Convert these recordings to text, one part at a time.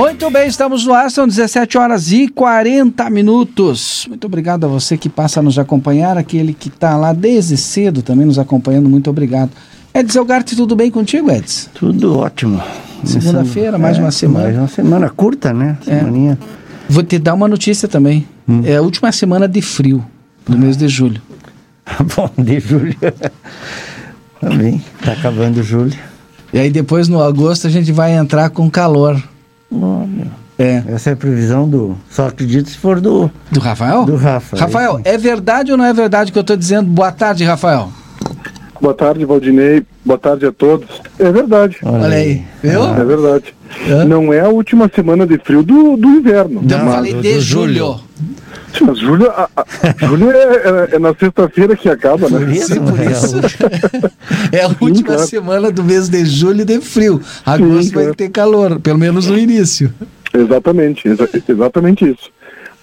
Muito bem, estamos no ar, são 17 horas e 40 minutos. Muito obrigado a você que passa a nos acompanhar, aquele que está lá desde cedo também nos acompanhando, muito obrigado. Edson Elgarte, tudo bem contigo, Edson? Tudo ótimo. Segunda-feira, mais é, uma semana. Mais uma semana curta, né? É. Semaninha. Vou te dar uma notícia também. Hum. É a última semana de frio do mês de julho. Bom, de julho. Também, tá acabando julho. E aí depois no agosto a gente vai entrar com calor. Olha, É. essa é a previsão do. Só acredito se for do. Do Rafael? Do Rafa. Rafael, Esse- é verdade ou não é verdade que eu estou dizendo? Boa tarde, Rafael. Boa tarde, Valdinei. Boa tarde a todos. É verdade. Olha aí, viu? É verdade. Hã? Não é a última semana de frio do, do inverno. Eu Não, falei do- de julho. julho. Sim, Mas julho, a, a- julho é, é- é na sexta-feira que acaba, Por né? isso, Sim, por é, isso. É a última claro. semana do mês de julho de frio. Agosto Sim, vai claro. ter calor, pelo menos no início. Exatamente, exa- exatamente isso.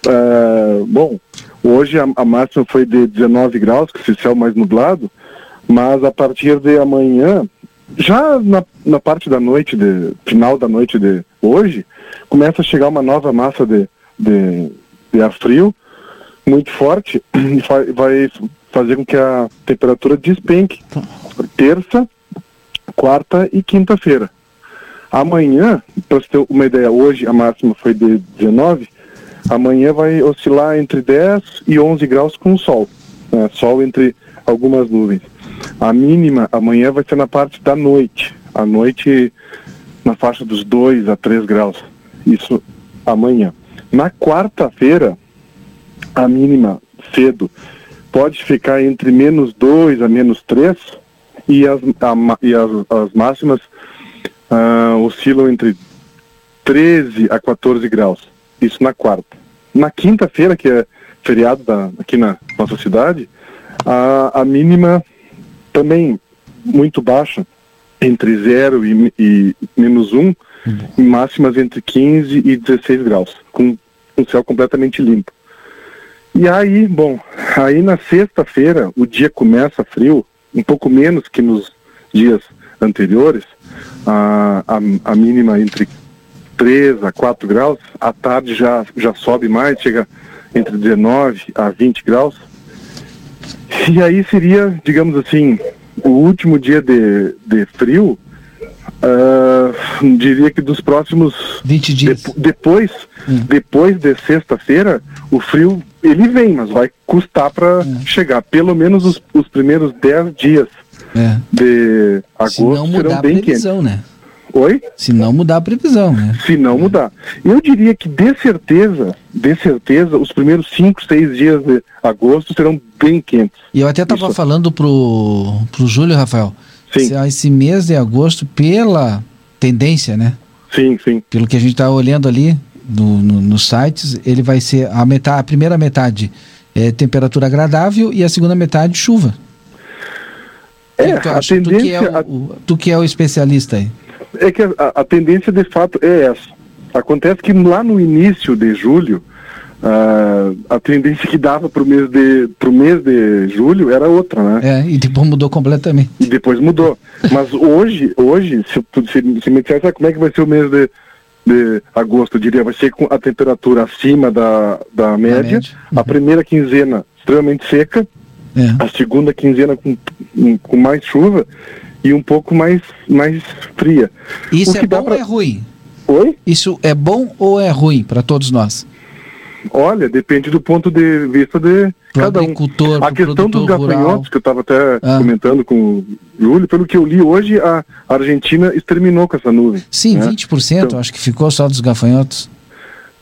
Ah, bom, hoje a, a máxima foi de 19 graus, com esse céu mais nublado, mas a partir de amanhã, já na, na parte da noite, de, final da noite de hoje, começa a chegar uma nova massa de, de, de ar frio, muito forte, e fa- vai fazer com que a temperatura despenque. Terça, quarta e quinta-feira. Amanhã, para você ter uma ideia, hoje a máxima foi de 19, amanhã vai oscilar entre 10 e 11 graus com sol. né? Sol entre algumas nuvens. A mínima amanhã vai ser na parte da noite. À noite na faixa dos 2 a 3 graus. Isso amanhã. Na quarta-feira, a mínima cedo pode ficar entre menos 2 a menos 3 e as, a e as, as máximas ah, oscilam entre 13 a 14 graus. Isso na quarta. Na quinta-feira, que é feriado da- aqui na nossa cidade, a, a mínima também muito baixa, entre 0 e, e menos 1, e máximas entre 15 e 16 graus, com um céu completamente limpo. E aí, bom, aí na sexta-feira o dia começa frio, um pouco menos que nos dias anteriores, a, a, a mínima entre 3 a 4 graus, à tarde já, já sobe mais, chega entre 19 a 20 graus. E aí seria, digamos assim, o último dia de, de frio, ah, diria que dos próximos 20 dias. Depo- depois, Hum. depois de sexta-feira, o frio ele vem, mas vai custar para chegar. Pelo menos os, os primeiros 10 dias É. de Se não agosto mudar serão a bem quentes. previsão, né? Oi? Se não mudar a previsão, né? Se não mudar. Eu diria que de certeza, de certeza, os primeiros 5, 6 dias de agosto serão bem quentes. E eu até estava falando pro, pro Júlio, Rafael, Sim. se esse mês de agosto, pela tendência, né? Sim, sim. Pelo que a gente está olhando ali no, no- nos sites, ele vai ser a, metade, a primeira metade é temperatura agradável e a segunda metade chuva. É, tu a acha? Tu que, é tendência- o, o- tu que é o especialista aí. É que a, a tendência de fato é essa. Acontece que lá no início de julho, ah, a tendência que dava para o mês, de- pro mês de julho era outra, né? É, e depois mudou completamente. E depois mudou. Mas hoje, hoje, se, se, se me dissesse ah, como é que vai ser o mês de, de agosto, eu diria, vai ser com a temperatura acima da, da média, média. Uhum. a primeira quinzena extremamente seca, É. a segunda quinzena com, com mais chuva e um pouco mais, mais fria. Isso é bom pra- ou é ruim? Oi? Isso é bom ou é ruim para todos nós? Olha, depende do ponto de vista de Pro cada um. A questão dos gafanhotos, rural. que eu estava até Ah. comentando com o Júlio, pelo que eu li hoje, a Argentina exterminou com essa nuvem. Sim, né? 20% Então- acho que ficou só dos gafanhotos.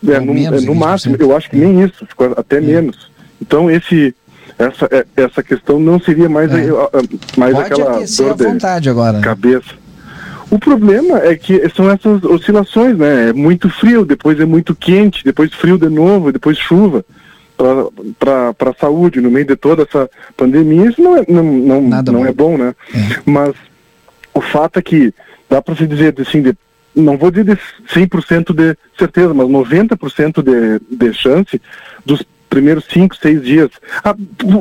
É, no, menos é, no 20%. máximo, eu acho que nem isso, ficou até menos. Então esse, essa, é- essa questão não seria mais, É. a- mais Pode aquela aquecer à dor de vontade agora. né? cabeça. O problema é que são essas oscilações, né? É muito frio, depois é muito quente, depois frio de novo, depois chuva para a saúde no meio de toda essa pandemia. Isso não é, não, não, Nada não bom. é bom, né? É. Mas o fato é que dá para se dizer assim, de, não vou dizer de 100% de certeza, mas 90% de, de chance dos primeiros 5, 6 dias. Ah,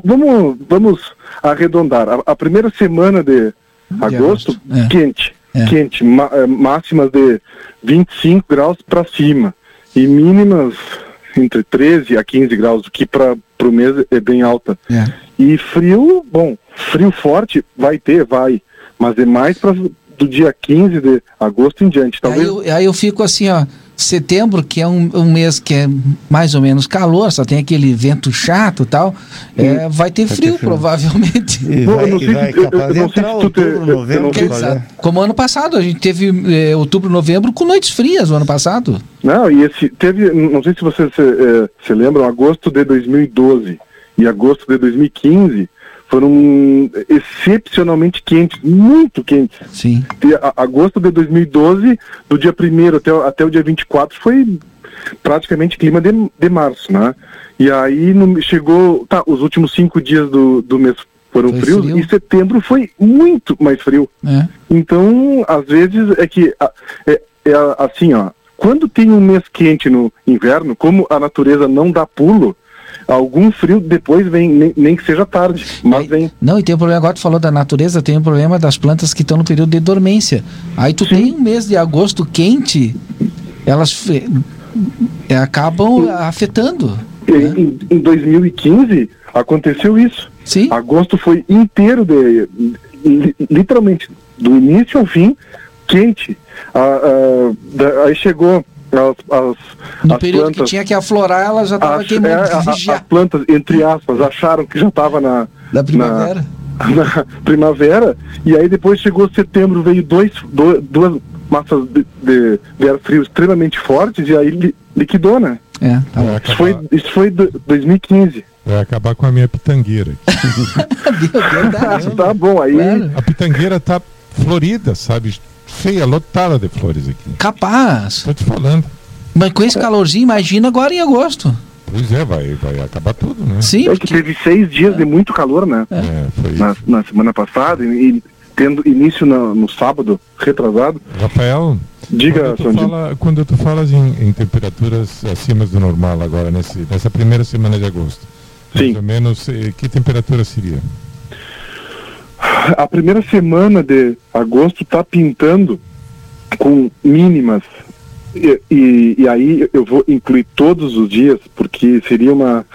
vamos, vamos arredondar. A, a primeira semana de, agosto, agosto, é. quente. É. Quente, eh, máximas de 25 graus para cima e mínimas entre 13 a 15 graus, o que para o mês é bem alta. É. E frio, bom, frio forte vai ter, vai, mas é mais para do dia 15 de agosto em diante. Aí Talvez eu, aí eu fico assim, ó. Setembro, que é um, um mês que é mais ou menos calor, só tem aquele vento chato e tal, é, vai ter Vai ter frio, frio. provavelmente. E vai, não e sei vai eu capaz de entrar te- outubro, novembro, é? Como ano passado, a gente teve é, outubro, novembro com noites frias o ano passado. Não, e esse teve, não sei se vocês se, eh, se lembram, agosto de 2012 e agosto de 2015 foram excepcionalmente quentes, muito quentes. Sim. De- agosto de 2012, do dia 1 até, o- até o dia 24, foi praticamente clima de, de março, né? E aí no- chegou, tá, os últimos cinco dias do, do mês foram Foi frios frio. e setembro foi muito mais frio. É. Então, às vezes é que é, é assim, ó, quando tem um mês quente no inverno, como a natureza não dá pulo, algum frio depois vem, nem, nem que seja tarde, mas vem. Não, e tem um problema, agora tu falou da natureza, tem um problema das plantas que estão no período de dormência. Aí tu tem um mês de agosto quente, elas é, acabam afetando. E Em, em 2015 aconteceu isso. Sim. Agosto foi inteiro de, li- literalmente do início ao fim quente. Ah, ah, aí chegou as, as, No as período que plantas. tinha que aflorar, ela já estava queimando. é, as plantas, entre aspas, acharam que já estava na, da primavera. na primavera, e aí depois chegou setembro, veio dois, do- duas massas de, de, de ar frio extremamente fortes, e aí li, liquidou, né? É, tá bom. Isso foi, isso foi do- 2015. vai acabar com a minha pitangueira. Verdade. tá bom, aí Claro. A pitangueira tá florida, sabe? Feia, lotada de flores aqui. Capaz. Tô te falando. Mas com esse calorzinho, imagina agora em agosto. Pois é, vai, vai acabar tudo, né? Sim, é que teve seis dias de muito calor, né? É, foi. Na, na semana passada, e, e tendo início na- no sábado, retrasado. Rafael, Diga, quando tu, fala, quando tu falas em, em temperaturas acima do normal agora, nesse, nessa primeira semana de agosto, Sim. mais ou menos, eh, que temperatura seria? A primeira semana de agosto está pintando com mínimas. E, e, e aí eu vou incluir todos os dias, porque seria uma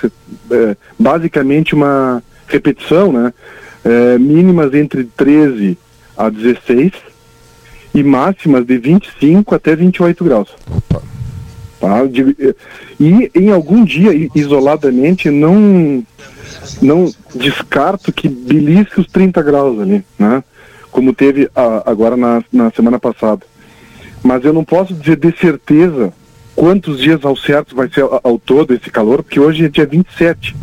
é, basicamente uma repetição, né? É, mínimas entre 13 a 16 e máximas de 25 até 28 graus. Opa, Tá? De- e em algum dia, isoladamente, não, não descarto que belisque os 30 graus ali, né? Como teve a- agora na, na semana passada. Mas eu não posso dizer de certeza quantos dias ao certo vai ser ao, ao todo esse calor, porque hoje é dia 27.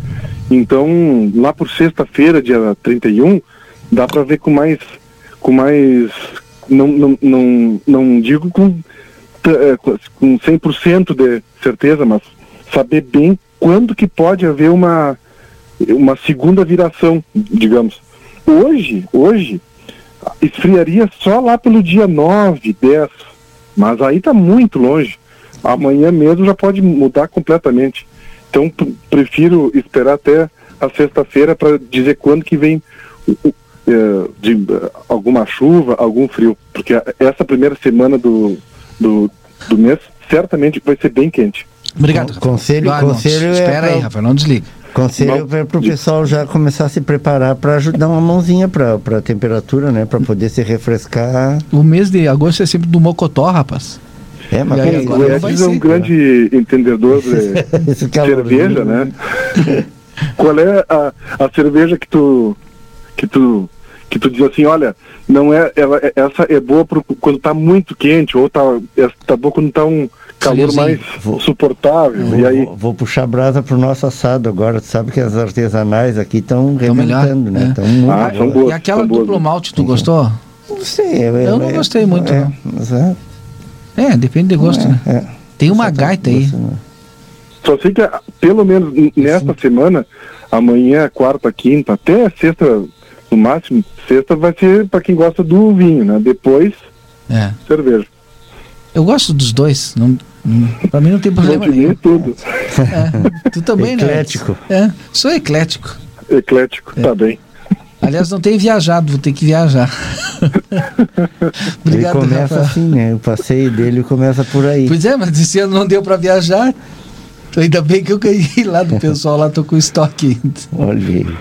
Então, lá por sexta-feira, dia 31, dá para ver com mais. com mais. Não, não, não, não digo com eh, com 100% de certeza, mas saber bem quando que pode haver uma, uma segunda viração, digamos. Hoje, hoje, esfriaria só lá pelo dia 9, 10, mas aí está muito longe. Amanhã mesmo já pode mudar completamente. Então, prefiro esperar até a sexta-feira para dizer quando que vem eh, de, eh, alguma chuva, algum frio. Porque essa primeira semana do, do, do mês certamente vai ser bem quente. Obrigado. Con- conselho- Ah, não, conselho é Espera aí, pra- Rafael, não desliga. Conselho para o pessoal já começar a se preparar para ajudar uma mãozinha para a temperatura, né? Para poder se refrescar. O mês de agosto é sempre do Mocotó, rapaz. É, mas aí, o Edson é um grande entendedor de cerveja, né? Qual é a, a cerveja que tu que tu que tu diz assim, olha, não é ela, é- essa é boa pro, quando tá muito quente ou tá essa tá boa quando tá um calor mais Vou- suportável. Vou, E aí vou- puxar brasa pro nosso assado agora. Tu sabe que as artesanais aqui estão melhor, rebentando, né? é. Estão muito Ah, são boas. E aquela são boas. duplo malte, tu gostou? Não sei. é- Eu não é- gostei muito, é, não. é- É, depende de gosto, né? é. Tem uma Só tá gaita aí. gosto, né? Só sei que pelo menos nesta semana, amanhã, quarta, quinta, até sexta, no máximo, sexta vai ser para quem gosta do vinho, né? Depois, É. cerveja. Eu gosto dos dois. Não, não- pra mim não tem problema nenhum. tudo. É. Tu também, né? Eclético. É, sou eclético. Eclético, É. tá bem. Aliás, não tenho viajado, vou ter que viajar. Ele começa Rafael. assim, né? O passeio dele começa por aí. Pois é, mas esse ano não deu pra viajar. Ainda bem que eu ganhei lá do pessoal, lá tô com estoque ainda.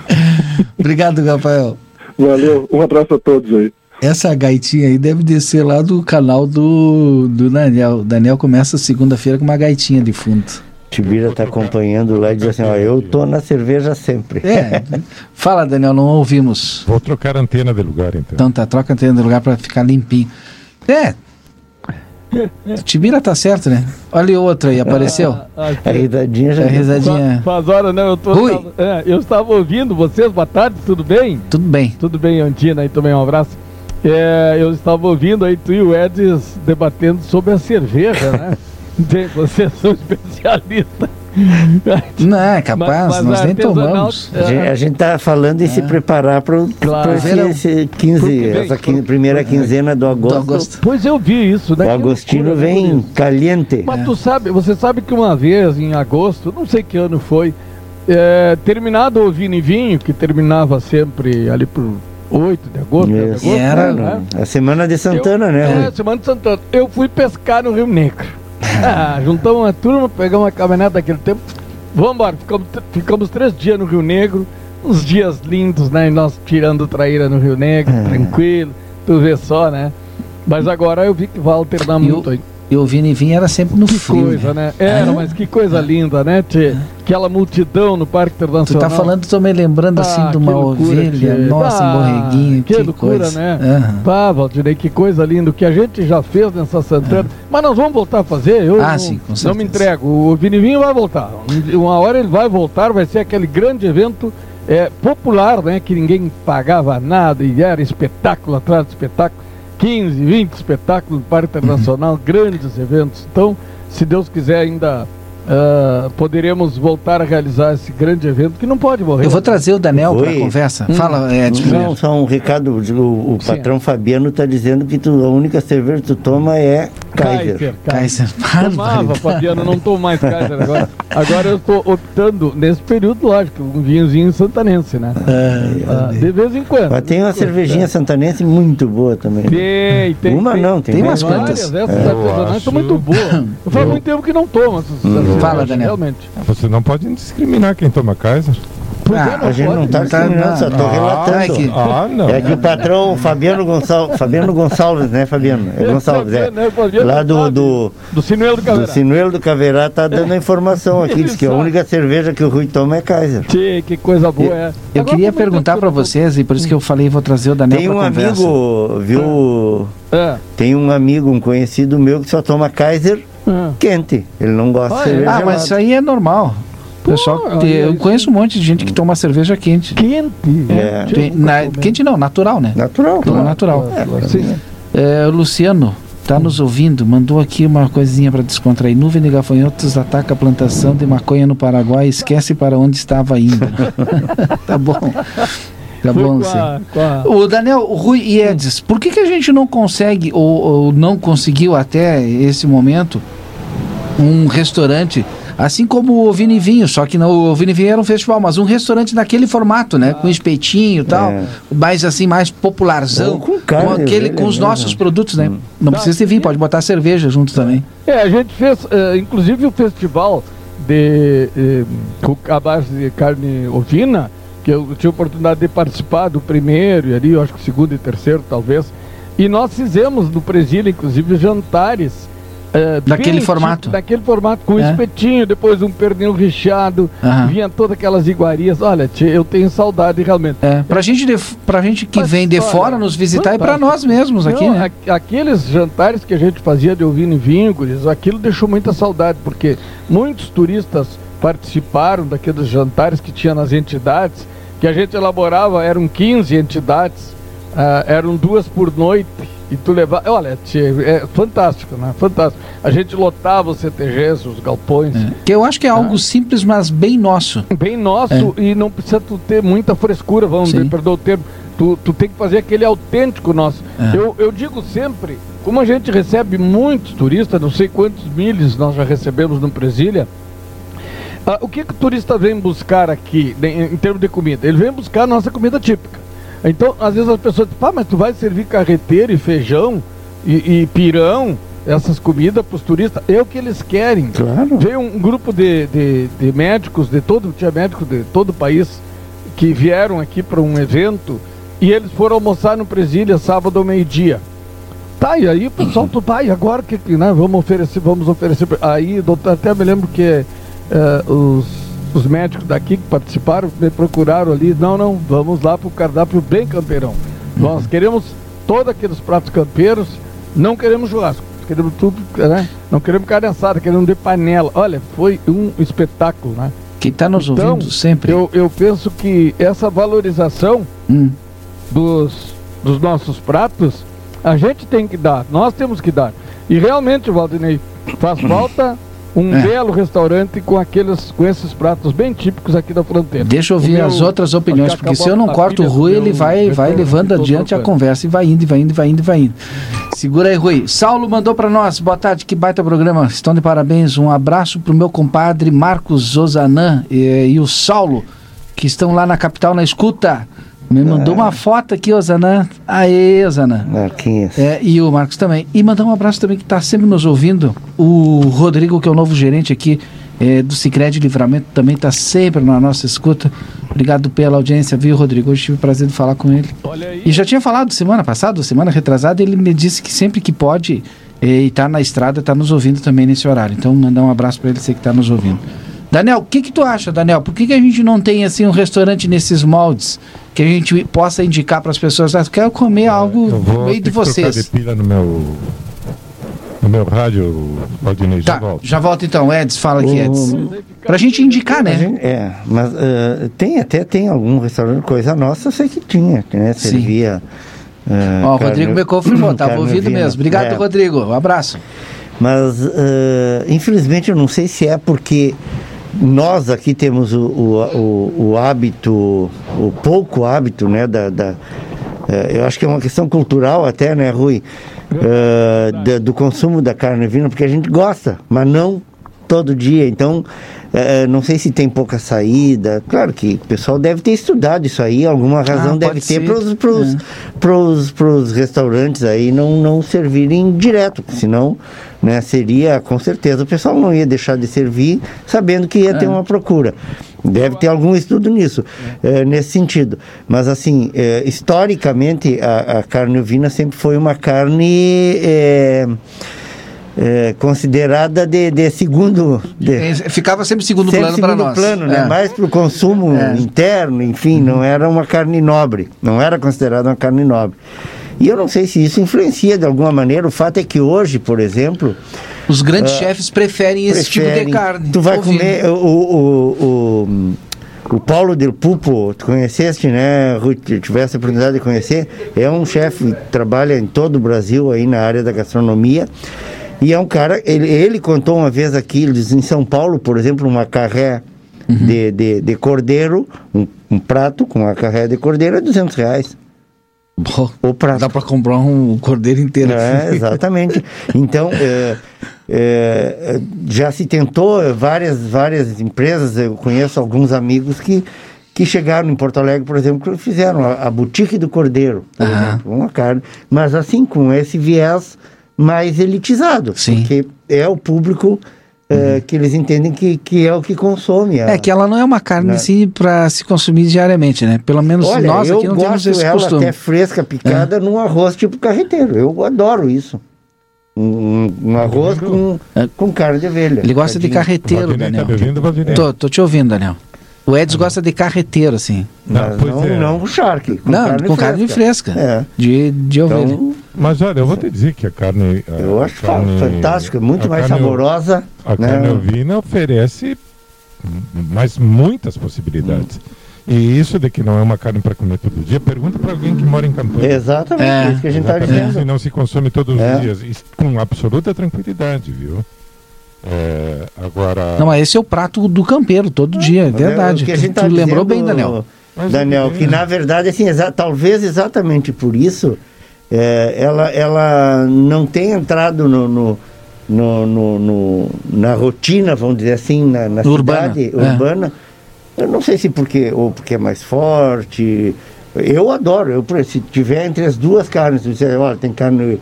Obrigado, Rafael. Valeu, um abraço a todos aí. Essa gaitinha aí deve descer lá do canal do, do Daniel. O Daniel começa segunda-feira com uma gaitinha de fundo. Tibira tá acompanhando lá e diz assim, ó, eu tô na cerveja sempre. É. Fala, Daniel, não ouvimos. Vou trocar a antena de lugar, então. Então tá, troca a antena de lugar pra ficar limpinho. É. Tibira tá certo, né? Olha o outro aí, apareceu. A risadinha já A risadinha. Faz, hora, não, eu tô. Rui. tava- é, eu estava ouvindo vocês, boa tarde, tudo bem? Tudo bem. Tudo bem, Antina, aí também um abraço. É, eu estava ouvindo aí tu e o Edis debatendo sobre a cerveja, né? Vocês são especialistas. Não, é capaz, Mas- mas nós nem tomamos. A gente, a gente tá falando em se preparar para Claro. esse, Verão. esse 15, Porque vem, essa primeira quinzena do agosto. Do agosto. Pois eu vi isso, né? O loucura, né, vem caliente. Mas tu sabe, você sabe que uma vez, em agosto, não sei que ano foi, é, terminado o Vini Vinho, que terminava sempre ali por 8 de agosto, 10 de Isso. agosto, E era- né? A semana de Santana, Eu- né? É? Semana de Santana. Eu fui pescar no Rio Negro. Ah, juntamos uma turma, pegamos uma caminhonete daquele tempo. Vamos embora, ficamos, ficamos três dias no Rio Negro. Uns dias lindos, né? E nós tirando traíra no Rio Negro, É. tranquilo. Tu vê só, né? Mas agora eu vi que vai alternar E muito aí. E o Vini vinha era sempre no Que frio. coisa, né? né? Era, É. mas que coisa linda, né, Tchê? Aquela multidão no Parque Tu Internacional. tá falando, tô me lembrando assim Ah, de uma loucura, ovelha, tchê. nossa, um Ah, borreguinho, que que, loucura, coisa. né? Aham. Pá, Valdirei, que coisa linda. O que a gente já fez nessa Santana. Mas nós vamos voltar a fazer. Eu Ah, não, sim, com não me entrego. O Vinivinho vai voltar. Um- Uma hora ele vai voltar, vai ser aquele grande evento é, popular, né? Que ninguém pagava nada e era espetáculo atrás de espetáculo. 15, 20 espetáculos no Parque Internacional, grandes eventos. Então, se Deus quiser ainda. poderemos voltar a realizar esse grande evento que não pode morrer. Eu vou trazer o Daniel para Oi. conversa. Hum. Fala, Ed, Não, primeiro. só um recado. O, o patrão Fabiano tá dizendo que tu, a única cerveja que tu toma é Kaiser. Kaiser. Tomava, Barbaridade. Fabiano, não tomo mais Kaiser agora. Agora eu estou optando, nesse período, lógico, um vinhozinho santanense, né? Ah, de vez em quando. Mas tem uma cervejinha santanense muito boa também. Tem, tem. Uma tem, não, tem, tem mais. umas Várias, quantas? essas É, eu artesanais são muito boas. Eu faz muito tempo que não tomo essas cervejas, Fala, Daniel. Realmente. Você não pode discriminar quem toma Kaiser. Ah, é, A gente não tá Não tá- só tô não. relatando. É que- Ah, não. É que o patrão Fabiano Gonçalves, Fabiano Gonçalves, né, Fabiano? É Gonçalves, é. Né, Lá do, do, Do Sinuelo do do Caveirão. Sinuelo do Caverá tá dando a informação aqui, diz que a única cerveja que o Rui toma é Kaiser. Tchê, que coisa boa é. Eu queria é perguntar para vocês, e por isso que eu falei, vou trazer o Daniel Tem um amigo, viu? É. Tem um amigo, um conhecido meu que só toma Kaiser é. quente. Ele não gosta Ah, de é? cerveja Ah, mas isso aí é normal. Pessoal, olha que- eu conheço um monte de gente que toma cerveja quente. Quente. É. Tem- nunca na- quente não, natural, né? Natural. Toma natural. É, o Luciano tá nos ouvindo, mandou aqui uma coisinha para descontrair. Nuvem de gafanhotos ataca a plantação de maconha no Paraguai, esquece para onde estava indo. tá bom. Tá Foi bom, com a... O Daniel, o Rui e Edis, por que, que a gente não consegue, ou, ou não conseguiu até esse momento, um restaurante, assim como o Vini Vinho, só que não, o Vini Vinho era um festival, mas um restaurante naquele formato, né? Com espetinho e tal, É. mais assim, mais popularzão, Ou com carne, aquele, velho, com os mesmo. nossos produtos, né? Não Tá. precisa ter vinho, pode botar cerveja junto também. É, a gente fez, eh, inclusive o festival de com a base de carne ovina, que eu tive a oportunidade de participar do primeiro e ali, eu acho que o segundo e terceiro talvez. E nós fizemos no presídio, inclusive, jantares. Eh, Daquele formato. daquele formato, com É. espetinho, depois um pernil recheado, Aham. vinha todas aquelas iguarias. Olha, tchê, eu tenho saudade realmente. É, pra gente, de, pra gente que Mas, vem de olha, fora nos visitar e pra fantástico. nós mesmos aqui, Não, né? a- aqueles jantares que a gente fazia de em vinho, guris, aquilo deixou muita saudade, porque muitos turistas participaram daqueles jantares que tinha nas entidades, que a gente elaborava, eram 15 entidades ah, eram duas por noite e tu levava. Olha, tchê, é fantástico, né? Fantástico. A gente lotava os CTGs, os galpões. É. Que eu acho que é algo Ah. simples, mas bem nosso. Bem nosso e não precisa tu ter muita frescura, vamos dizer, perdoa o termo. Tu, tu tem que fazer aquele autêntico nosso. É. Eu, eu digo sempre, como a gente recebe muitos turistas, não sei quantos milhos nós já recebemos no Presília, ah, o que, que o turista vem buscar aqui em, em termos de comida? Ele vem buscar a nossa comida típica. Então, às vezes as pessoas dizem, pá, mas tu vai servir carreteiro e feijão e, e pirão, essas comidas para os turistas? É o que eles querem. Claro. Veio um grupo de, de, de médicos de todo, tinha médicos de todo o país que vieram aqui para um evento e eles foram almoçar no Presília sábado ao meio-dia. Tá, e aí o pessoal, tu, e agora que, né, vamos oferecer, vamos oferecer. pra-" Aí, doutor, até me lembro que eh, os, os médicos daqui que participaram me procuraram ali, não, não, vamos lá pro cardápio bem campeirão. Nós queremos todos aqueles pratos campeiros, não queremos churrasco, queremos tudo, né? Não queremos carne assada, queremos de panela. Olha, foi um espetáculo, né? Quem está nos Então, ouvindo sempre. Eu, eu penso que essa valorização Hum, dos, dos nossos pratos, a gente tem que dar, nós temos que dar. E realmente, Valdinei, faz falta um É. belo restaurante com aqueles com esses pratos bem típicos aqui da fronteira. Deixa eu ouvir as outras opiniões, porque se eu não corto o Rui, ele vai, vai levando adiante a conversa e vai indo, e vai indo, e vai indo, e vai indo. Segura aí, Rui. Saulo mandou para nós. Boa tarde, que baita programa. Estão de parabéns. Um abraço pro meu compadre Marcos Zozanã e, e o Saulo, que estão lá na capital na escuta. Me mandou uma foto aqui, Ozanã. Aê, Ozanã. Marquinhos. É, e o Marcos também. E mandar um abraço também que está sempre nos ouvindo. O Rodrigo, que é o novo gerente aqui é, do Cicred Livramento, também está sempre na nossa escuta. Obrigado pela audiência, viu, Rodrigo? Hoje tive o prazer de falar com ele. Olha aí. E já tinha falado semana passada, semana retrasada, ele me disse que sempre que pode eh, e está na estrada, está nos ouvindo também nesse horário. Então, mandar um abraço para ele, você que está nos ouvindo. Daniel, o que, que tu acha, Daniel? Por que, que a gente não tem assim um restaurante nesses moldes que a gente possa indicar para as pessoas? Ah, quero comer algo Eu no vou meio ter de vocês. de pila no meu, no meu rádio, Valdinei, já Tá, volto. já volta então, Eds, fala aqui, Eds. Pra gente indicar, né? gente- é, mas ah, tem até tem algum restaurante, coisa nossa, eu sei que tinha, né? Sim. Servia. ah, Ó, o Rodrigo me confirmou, tava carne ouvindo mesmo. Obrigado, É. Rodrigo. Um abraço. Mas, ah, infelizmente, eu não sei se é porque nós aqui temos o, o, o, hábito, o pouco hábito, né, da, da- eh, eu acho que é uma questão cultural até, né, Rui, Ah, da- do consumo da carne ovina, porque a gente gosta, mas não todo dia. Então, eh, não sei se tem pouca saída. Claro que o pessoal deve ter estudado isso aí, alguma razão Ah, deve ter para os É. restaurantes aí não, não servirem direto, senão né, seria, com certeza, o pessoal não ia deixar de servir sabendo que ia ter É. uma procura. Deve ter algum estudo nisso, eh, nesse sentido. Mas, assim, historicamente, a, a carne ovina sempre foi uma carne eh, considerada de, de segundo... De, É, Ficava sempre segundo Sempre plano para nós. plano, né? É. Mais para o consumo É. interno, enfim, não era uma carne nobre, não era considerada uma carne nobre. E eu não sei se isso influencia de alguma maneira. O fato é que hoje, por exemplo, Os grandes chefes preferem esse tipo de carne. Tu vai Ouvindo. comer o, o, o, o Paulo Del Pupo, tu conheceste, né, Ruth? Tivesse a oportunidade de conhecer. É um chefe que trabalha em todo o Brasil aí na área da gastronomia. E é um cara, ele, ele contou uma vez aqui, ele diz, em São Paulo, por exemplo, uma carré Uhum. de, de, de cordeiro, um, um prato com uma carré de cordeiro é 200 reais. O prato. Dá para comprar um cordeiro inteiro. É, exatamente. Então, é, é, já se tentou é, várias, várias empresas, eu conheço alguns amigos que, que chegaram em Porto Alegre, por exemplo, que fizeram a, a boutique do cordeiro, por exemplo, uma carne, mas assim, com esse viés mais elitizado, Sim. Porque é o público é, que eles entendem que, que é o que consome. a- É que ela não é uma carne Né? assim para se consumir diariamente, né? Pelo menos Olha, nós aqui não temos gosto esse ela costume. até fresca, picada, num arroz tipo carreteiro. Eu adoro isso. Um, um arroz com, É. com carne de ovelha. Ele gosta de carreteiro, tá Daniel. Valdinei? Tô, tô te ouvindo, Daniel. O Edson gosta de carreteiro, assim. Não, pois não, é. não o charque. Com não, carne com carne fresca. É. De, de ovelha. Então, Mas olha, eu vou te dizer que a carne. a eu acho carne- fantástico, é muito mais carne- saborosa. A né? carne ovina oferece mais muitas possibilidades. E isso de que não é uma carne para comer todo dia, pergunta para alguém que mora em Campanha. Exatamente, É, isso que a gente está dizendo. Se não se consome todos É. os dias, e com absoluta tranquilidade, viu? É, agora. Não, mas esse é o prato do campeiro, todo dia, é verdade. o que a Tu, gente tu tá lembrou dizendo, bem, Daniel. Daniel, é- que na verdade, assim, exa- talvez exatamente por isso, é, ela, ela não tem entrado no, no, no- no- no- na rotina, vamos dizer assim, na, na Urbana, cidade é. urbana. Eu não sei se porque, ou porque é mais forte. Eu adoro, eu, por- se tiver entre as duas carnes, se disser, olha, tem carne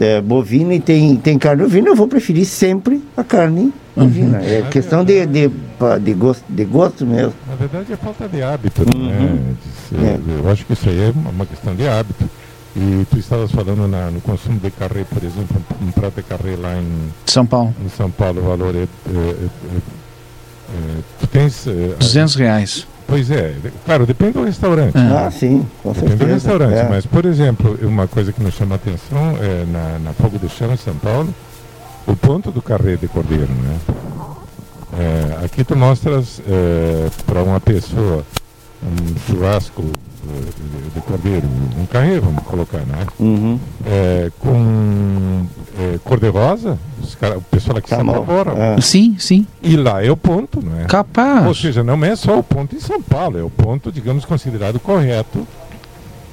é, bovina e tem, tem carne ovina, eu vou preferir sempre a carne bovina. É questão de, de, de, gosto, de gosto mesmo. Na verdade é falta de hábito, né? Uhum. De ser- É. Eu acho que isso aí é uma- questão de hábito. E tu estavas falando na- no consumo de carré, por exemplo, um, prato de carré lá em, São Paulo, em São Paulo, o valor é. é- é- é- tu tens. é, 200 reais. Pois é, claro, depende do restaurante. É. Ah, sim, com Depende do certeza. restaurante, É. mas, por exemplo, uma coisa que nos chama a atenção é na, na Fogo do Chão, em São Paulo, o ponto do carré de cordeiro, né? É, aqui tu mostras para uma pessoa um churrasco de, de cordeiro, um carré, vamos colocar, né? Uhum. É, com é, cor-de-rosa, os cara- o pessoal aqui Tá se apavora. É. Sim, sim. E lá é o ponto, né? Ou Capaz. seja, não é só o ponto em São Paulo, é o ponto, digamos, considerado correto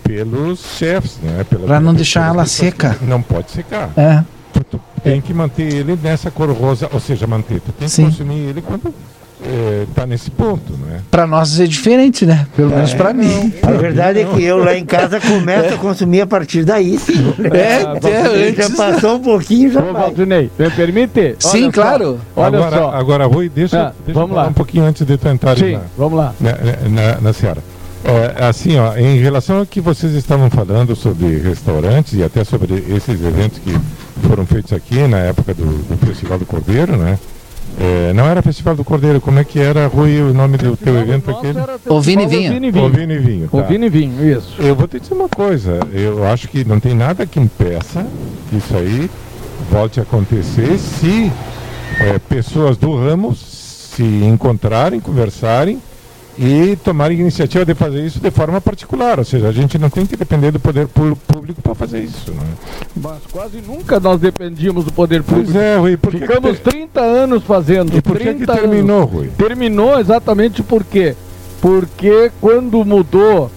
pelos chefes, né? Pela- Pra não pelas deixar ela que seca. Não pode secar. É. Tu, tu tem que manter ele nessa cor rosa, ou seja, manter. Tu tem que Sim. consumir ele quando está nesse ponto, né? Pra nós é diferente, né? Pelo menos pra mim. A verdade é que eu lá em casa começo a consumir a partir daí, sim. É, Ah, até Já passou um pouquinho, já Ô. Valdinei, me permite? Sim, Olha só, claro. Olha agora, só. agora Rui, deixa, Ah, deixa eu vamos falar lá. um pouquinho antes de tu entrar Sim, na, vamos lá. na, na, na Seara. É, assim, ó, em relação ao que vocês estavam falando sobre restaurantes e até sobre esses eventos que foram feitos aqui na época do, do Festival do Cordeiro, né? É, não era Festival do Cordeiro, como é que era, Rui, o nome do teu evento aquele? O Vini Vinha. Vini O Vinho. Vino e Vinho. O tá. Vini Vinho, isso. Eu vou te dizer uma coisa, eu acho que não tem nada que impeça que isso aí volte a acontecer se é, pessoas do ramo se encontrarem, conversarem e tomarem iniciativa de fazer isso de forma particular. Ou seja, a gente não tem que depender do poder público para fazer isso. Né? Mas quase nunca nós dependíamos do poder público. Pois é, Rui, por que Ficamos que te- 30 anos fazendo. E por que, que 30 anos. terminou, Rui? Terminou exatamente por quê? Porque quando mudou,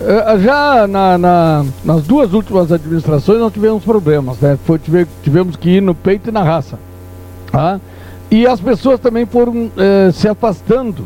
eh, já na- na- nas duas últimas administrações nós tivemos problemas, né? Foi, tive- tivemos que ir no peito e na raça. tá? E as pessoas também foram eh, se afastando,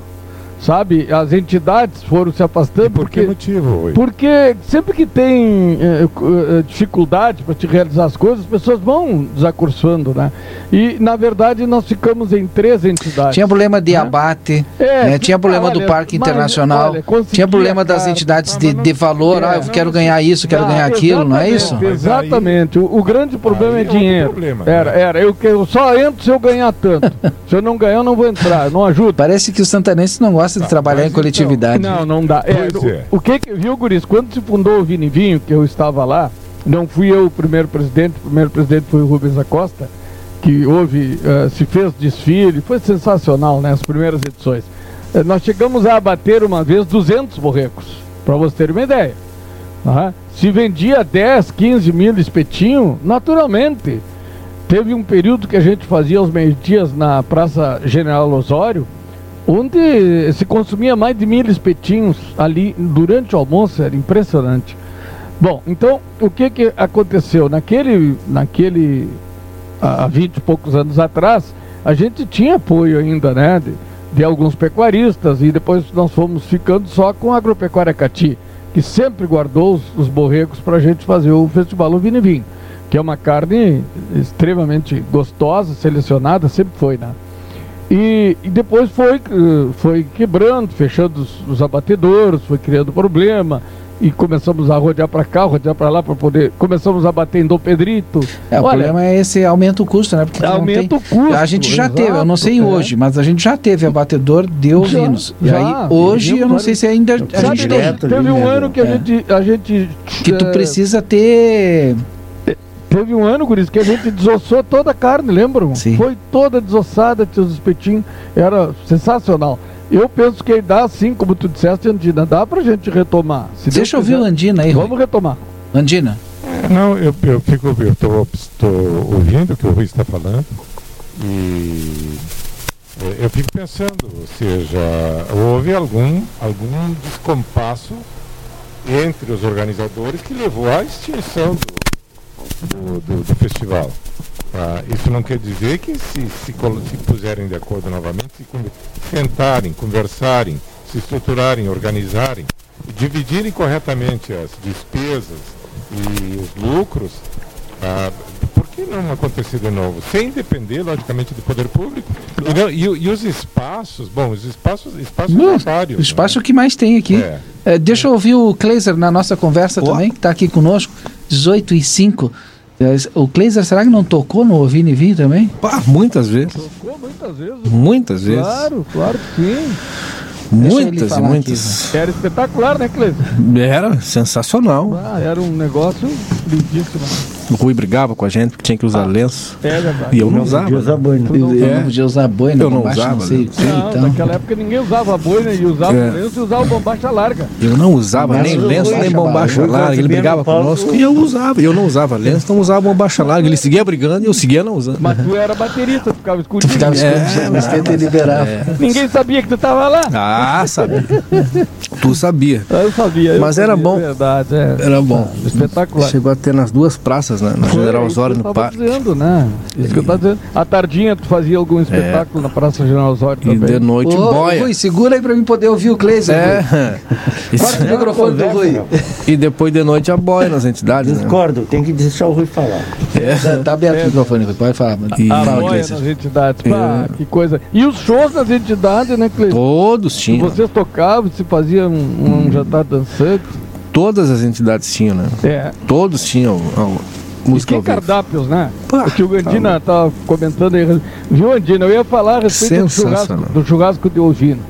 sabe? As entidades foram se afastando E por que porque motivo, Rui? porque sempre que tem eh, eh, dificuldade para te realizar as coisas, as pessoas vão desacursando, né? E, na verdade, nós ficamos em três entidades. Tinha problema de Né? abate, É, né? tinha problema do olha, Parque mas, Internacional, olha, conseguia, tinha problema das cara. entidades de, mas não- de valor, É, ah, eu quero ganhar isso, quero Ah, ganhar aquilo, não é isso? exatamente, Mas aí-. O, o grande problema é é dinheiro. problema, era, né? era. Eu, que- eu só entro se eu ganhar tanto. se eu não ganhar, eu não vou entrar. Não ajuda. Parece que os santanenses não gostam de Tá, trabalhar em então- coletividade. Não, não dá. É, Pois o- é. O, que viu, Guris? Quando se fundou o Vini Vinho, que eu estava lá, não fui eu o primeiro presidente, o primeiro presidente foi o Rubens Acosta, que houve, eh, se fez desfile, foi sensacional, né, as primeiras edições. Eh, nós chegamos a abater uma vez 200 borregos, para você ter uma ideia. tá? Se vendia 10, 15 mil espetinho, naturalmente. Teve um período que a gente fazia os meio-dias na Praça General Osório, onde se consumia mais de mil espetinhos ali durante o almoço, era impressionante. Bom, então o que que aconteceu? Naquele, naquele há 20 e poucos anos atrás, a gente tinha apoio ainda, né, de, de alguns pecuaristas e depois nós fomos ficando só com a agropecuária Cati, que sempre guardou os, os borregos para a gente fazer o festival Vini Vinho, que é uma carne extremamente gostosa, selecionada, sempre foi, né? E, e depois foi, eh, foi quebrando, fechando os, os abatedouros, foi criando problema. E começamos a rodear para cá, rodear para lá para poder. Começamos a bater em Dom Pedrito. É, o problema é esse aumenta o custo, né? Porque aumenta tem- o custo. A gente já teve, eu não sei exato, é. hoje, mas a gente já teve abatedor de ovinos. E já, aí, hoje, eu não sei se ainda a gente tem. direto teve ali, um né, ano que a é. gente. A gente Que tu eh, precisa ter. Teve um ano, Guris, que a gente desossou toda a carne, lembram? Sim. Foi toda desossada, tinha os espetinhos, era sensacional. Eu penso que dá sim, como tu disseste, Andina, dá pra gente retomar. Se Deus Deixa eu ouvir o. Andina aí, Rui. Vamos retomar. Andina. Não, eu, eu fico, eu estou ouvindo o que o Rui está falando e eh, eu fico pensando, ou seja, houve algum, algum descompasso entre os organizadores que levou à extinção do, do, do- do festival. Ah, isso não quer dizer que se, se, se puserem de acordo novamente, se sentarem, conversarem, se estruturarem, organizarem, dividirem corretamente as despesas e os lucros, ah, que não acontecer de novo? Sem depender, logicamente, do poder público. E, não- e e os espaços, bom, os espaços, espaços vários. O espaço né? que mais tem aqui. É. É, deixa eu ouvir o Kleiser na nossa conversa também, que está aqui conosco, 18 e 5. É, O Kleiser, será que não tocou no Ouvir e Vi também? Pá, muitas vezes. Tocou muitas vezes. Muitas vezes. Claro, claro que sim. Muitas e muitas. Era espetacular, né, Cleiton? Era sensacional. Ah, era um negócio. O Rui brigava com a gente porque tinha que usar lenço. É verdade. E eu não Não usava. podia usar boina. Eu, eu É. não podia usar boina, Eu não bombacha, usava, não sei né? o que, Não, então. naquela época ninguém usava boina e usava É. lenço e usava bombacha larga. Eu não usava nem lenço, nem bombacha larga. Ele brigava conosco e eu usava. Eu não usava lenço, então usava bombacha larga. Ele seguia brigando e eu seguia não usando. Mas tu era baterista, tu ficava Tu escondido. ficava É, escondido, mas tenta liberar. Ninguém sabia que tu tava lá. Ah, sabia. tu sabia. Eu sabia. Mas era bom. Verdade, é. Era bom. Espetacular. Chegou a ter nas duas praças, né? Na General Foi, Osório no parque. dizendo, né? Isso que eu tava dizendo. À tardinha tu fazia algum espetáculo na Praça General Osório É. E também. de noite Ô, boia. Rui, segura aí pra mim poder ouvir o Kleiser. Rui. É. Corta o microfone do Rui. E depois de noite a boia nas entidades, né? Discordo, tem que deixar o Rui falar. Tá, tá aberto o microfone, Rui, pode falar. E- A Fala, boia nas entidades. Pá, que coisa. E os shows nas entidades, né, Cleiton? Todos tinham. Vocês tocavam, se fazia um, um jantar dançante. Todas as entidades tinham, né? É. Todos tinham ó, E música que cardápios, né? Pá, o tio Gandina tava comentando aí. Viu, Andina? Eu ia falar a respeito do churrasco, do churrasco de ovino.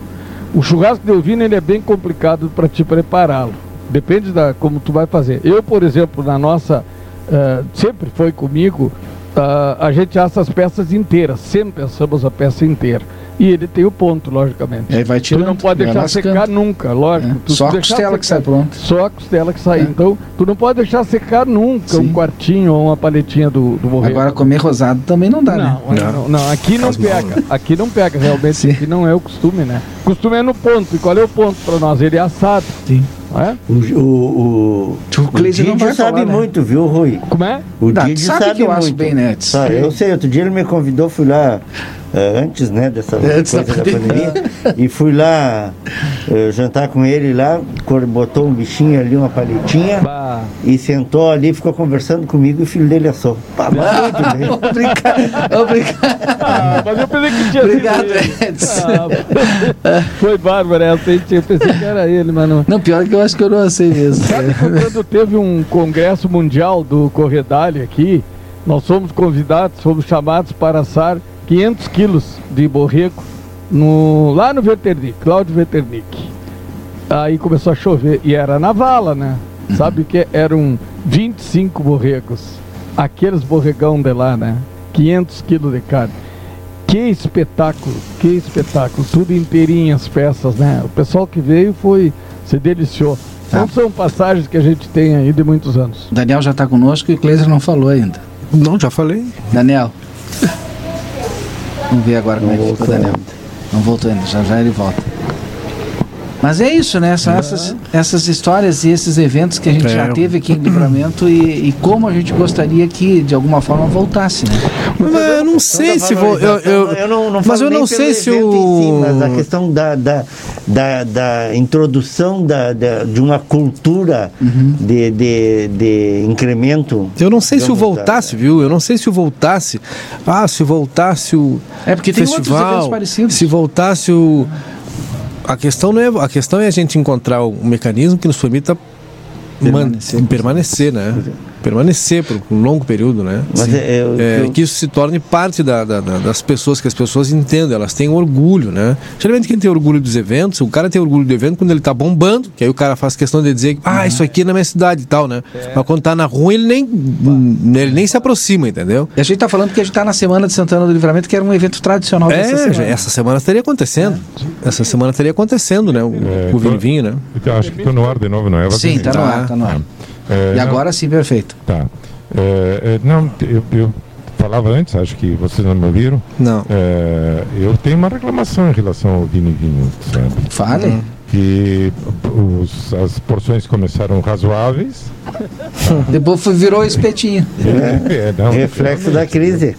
O churrasco de ovino ele é bem complicado para te prepará-lo. Depende da como tu vai fazer. Eu, por exemplo, na nossa. eh, sempre foi comigo. ah, a gente assa as peças inteiras. Sempre assamos a peça inteira. E ele tem o ponto, logicamente. Aí vai Tu tirando. não pode vai deixar secar nunca, lógico. É, Tu Só a costela que sai secar- pronto. só a costela que sai. É. Então, tu não pode deixar secar nunca Sim. um quartinho ou uma paletinha do, do borrego. Agora comer rosado também não dá, né? não, não, não, aqui não mal, pega. Aqui não pega, realmente. Sim. Aqui não é o costume, né? O costume é no ponto. E qual é o ponto para nós? Ele é assado. Sim. É? O, o, o, O Cleide não vai sabe falar, né? muito, viu, Rui? Como é? O Não, Didi sabe sabe, que eu acho muito. bem, né, Edson? Sabe, eu sei, outro dia ele me convidou, fui lá eh, antes, né, dessa Antes da coisa da pandemia, e fui lá eh, jantar com ele lá, botou um bichinho ali, uma paletinha, Bah. e sentou ali, ficou conversando comigo e o filho dele assou. Pá, muito bem. Obrigado. Obrigado. Ah, mas eu pensei que tinha Obrigado. Edson. Ah, foi bárbaro essa. Eu pensei que era ele, mas não. Não, pior que eu acho que eu não sei mesmo. Sabe quando teve um congresso mundial do Corredale aqui, nós fomos convidados, fomos chamados para assar 500 quilos de borrego no, lá no Veternic, Cláudio Veternic. Aí começou a chover e era na vala, né? Sabe que eram 25 borregos, aqueles borregão de lá, né? 500 quilos de carne. Que espetáculo, que espetáculo, tudo inteirinho as peças, né? O pessoal que veio foi, se deliciou. Não são passagens que a gente tem aí de muitos anos. O Daniel já está conosco e o Kleiser não falou ainda. Não, já falei. Daniel. Vamos ver agora como é que ficou o Daniel. Não voltou ainda, já já ele volta. Mas é isso, né? São essas, essas histórias e esses eventos que a gente É. já teve aqui em Livramento e, e como a gente gostaria que de alguma forma voltasse, né? Mas eu não sei se vou. Eu, eu, não, não mas eu não sei se em si, o. mas a questão da, da, da, da introdução da, da- de uma cultura Uhum. de, de, de incremento. Eu não sei se o voltasse, viu? Eu não sei se o voltasse. Ah, se voltasse o É porque tem outros festival, eventos parecidos. se voltasse o a questão não é a questão é a gente encontrar um mecanismo que nos permita Permanecer. man- permanecer, né? Permanecer por um longo período, né? Mas é, é, o É, que eu- que isso se torne parte da- da- da- das pessoas, que as pessoas entendam, elas têm orgulho, né? Geralmente quem tem orgulho dos eventos, o cara tem orgulho do evento quando ele tá bombando, que aí o cara faz questão de dizer, ah, isso aqui é na minha cidade e tal, né? Mas quando tá na rua, ele nem, ele nem se aproxima, entendeu? E a gente tá falando que a gente tá na Semana de Santana do Livramento, que era um evento tradicional dessa É, semana. já- essa semana estaria acontecendo. Essa semana estaria acontecendo, né? O, É, o tô- vinho, né? Eu acho que estou no ar de novo, não é? Sim, tá no Tá. ar, tá no ar. É, E não- agora sim, perfeito. Tá. É, é, não, eu, eu falava antes, acho que vocês não me ouviram. Não. É, eu tenho uma reclamação em relação ao vinho e vinho, sabe? Fale. Que os- as porções começaram razoáveis. Depois foi, virou espetinho. É, não, reflexo da crise.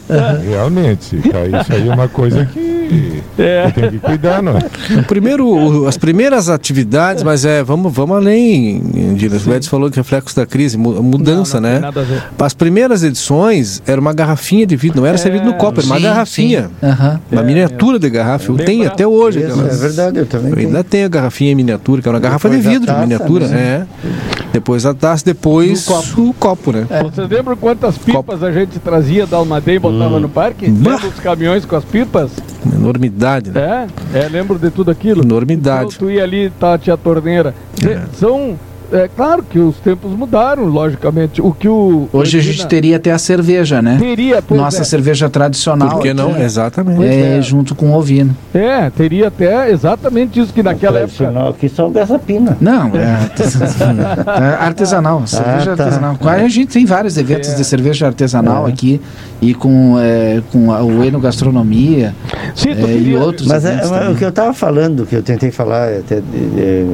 Realmente, tá, isso aí é uma coisa que É. eu tenho que cuidar, não é? O primeiro, o- as primeiras atividades, mas é, vamos, vamos além, Dilas. O Edson falou que reflexo da crise, mu- mudança, Não, não né? tem nada a ver. As primeiras edições era uma garrafinha de vidro, não era É, servido no copo, era uma Sim, garrafinha. sim. Uma É, miniatura de garrafa. Eu bem tenho até hoje. Isso, aquelas- é verdade, eu também Eu tenho. ainda tenho a garrafinha em miniatura, que é uma garrafa de Depois a vidro, taça, miniatura. né? É. Depois a taça, depois o copo, né? Vocês lembram quantas pipas a gente trazia da Almadeia e botava no parque? Bah. Lembra os caminhões com as pipas? Enormidade, né? É, é lembro de tudo aquilo. Enormidade. Então, tu ia ali, tá, tinha a torneira. Cê- São. É claro que os tempos mudaram, logicamente. O que o. Hoje a gente teria até a cerveja, né? teria, pois Nossa é. cerveja tradicional. Por que não? aqui, Exatamente. É, é. junto com o ovino. É, teria até exatamente isso que naquela época. Tradicional aqui só gazapina. Não, é, é artesanal, cerveja tá. artesanal. A gente tem vários eventos É. de cerveja artesanal É. aqui e com, é, com a, o Enogastronomia Sim, tu é, e outros Mas é, mas o que eu estava falando, que eu tentei falar até,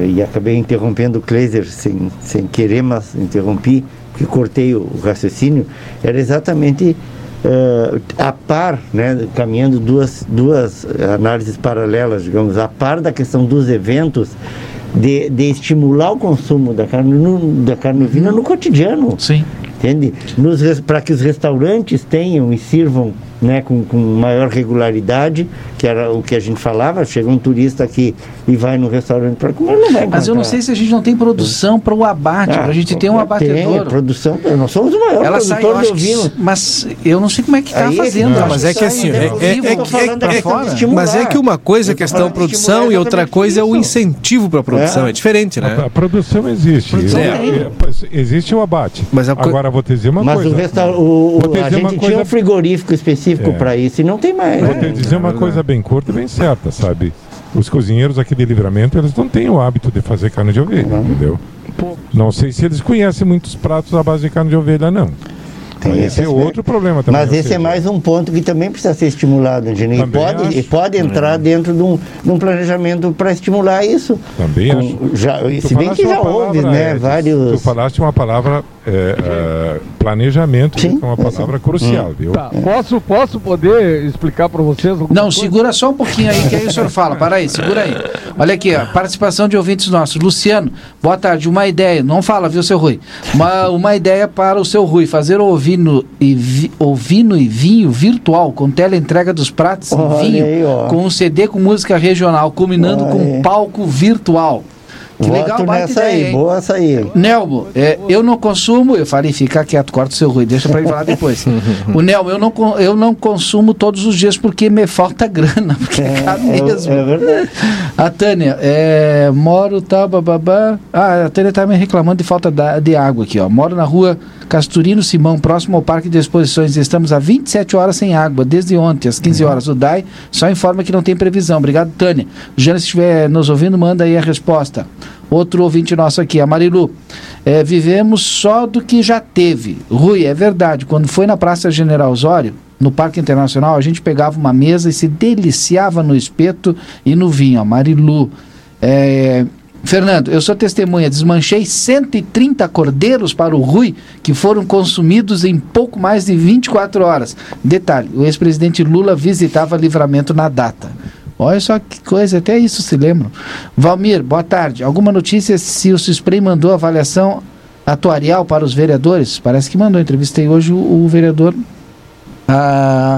e acabei interrompendo o Kleiser sem, sem querer, mas interrompi, porque cortei o, o raciocínio, era exatamente eh, a par, né, caminhando duas, duas análises paralelas, digamos, a par da questão dos eventos, de, de estimular o consumo da carne, no, da carne ovina no cotidiano Sim. entende? Para que os restaurantes tenham e sirvam né, com, com maior regularidade, que era o que a gente falava, chega um turista aqui e vai no restaurante para comer, não vai Mas eu não sei se a gente não tem produção para o abate, Ah, para a gente ter um Tem, abatedor. produção, nós somos o maior Ela sai, eu que, mas eu não sei como é que está é fazendo. acho mas é que assim, é- é- é que-. Mas é que uma coisa é questão produção e outra coisa é o incentivo para a produção. É, É. diferente, A, né? a produção existe. Produção É, tem. é, pois, existe o abate. Mas a Agora vou te dizer uma Mas coisa. o resta o, o- a gente tinha um frigorífico específico É. para isso e não tem mais. Vou te dizer uma coisa bem curta e bem certa, sabe? Os cozinheiros aqui de livramento, eles não têm o hábito de fazer carne de ovelha, Não. entendeu? Não sei se eles conhecem muitos pratos à base de carne de ovelha, não. Tem esse esse é aspecto. outro problema também. Mas esse é mais um ponto que também precisa ser estimulado, Gino, e Também pode, acho. e pode entrar dentro de um, de um planejamento para estimular isso. Também Com- acho. já, Tu se bem que já houve, palavra, né, Tu vários... falaste uma palavra, é, é, planejamento, Sim, é uma palavra crucial, viu? Tá, posso, posso poder explicar para vocês? Não, coisa? segura só um pouquinho aí, que aí o senhor fala. Para aí, segura aí. Olha aqui, ó, participação de ouvintes nossos. Luciano, boa tarde. Uma ideia, não fala, viu, seu Rui? Uma, uma ideia para o seu Rui: fazer o ovino e, vi, ovino e vinho virtual, com teleentrega dos pratos e vinho, aí, com um CD com música regional, combinando Olha com um aí. palco virtual. Que Voto legal, baita nessa ideia, aí, hein? boa essa aí. Nelmo, é, eu não consumo, eu falei, fica quieto, corta o seu ruído, deixa pra ele falar depois. o Nelmo, eu não, eu não consumo todos os dias porque me falta grana, porque é, caro é, mesmo. é verdade. A Tânia, é, moro, tá, bababá. Ah, a Tânia tá me reclamando de falta da- de água aqui, ó. Moro na rua Casturino Simão, próximo ao Parque de Exposições. Estamos há 27 horas sem água, desde ontem, às 15 horas. O DAI só informa que não tem previsão. Obrigado, Tânia. O Jânio, se estiver nos ouvindo, manda aí a resposta. Outro ouvinte nosso aqui, a Marilu. É, vivemos só do que já teve. Rui, é verdade. Quando foi na Praça General Osório, no Parque Internacional, a gente pegava uma mesa e se deliciava no espeto e no vinho. A Marilu. É, Fernando, eu sou testemunha, desmanchei 130 cordeiros para o Rui que foram consumidos em pouco mais de 24 horas. Detalhe, o ex-presidente Lula visitava Livramento na data. Olha só que coisa, até isso se lembram. Valmir, boa tarde. Alguma notícia se o Suspray mandou avaliação atuarial para os vereadores? Parece que mandou. Entrevistei hoje o, o vereador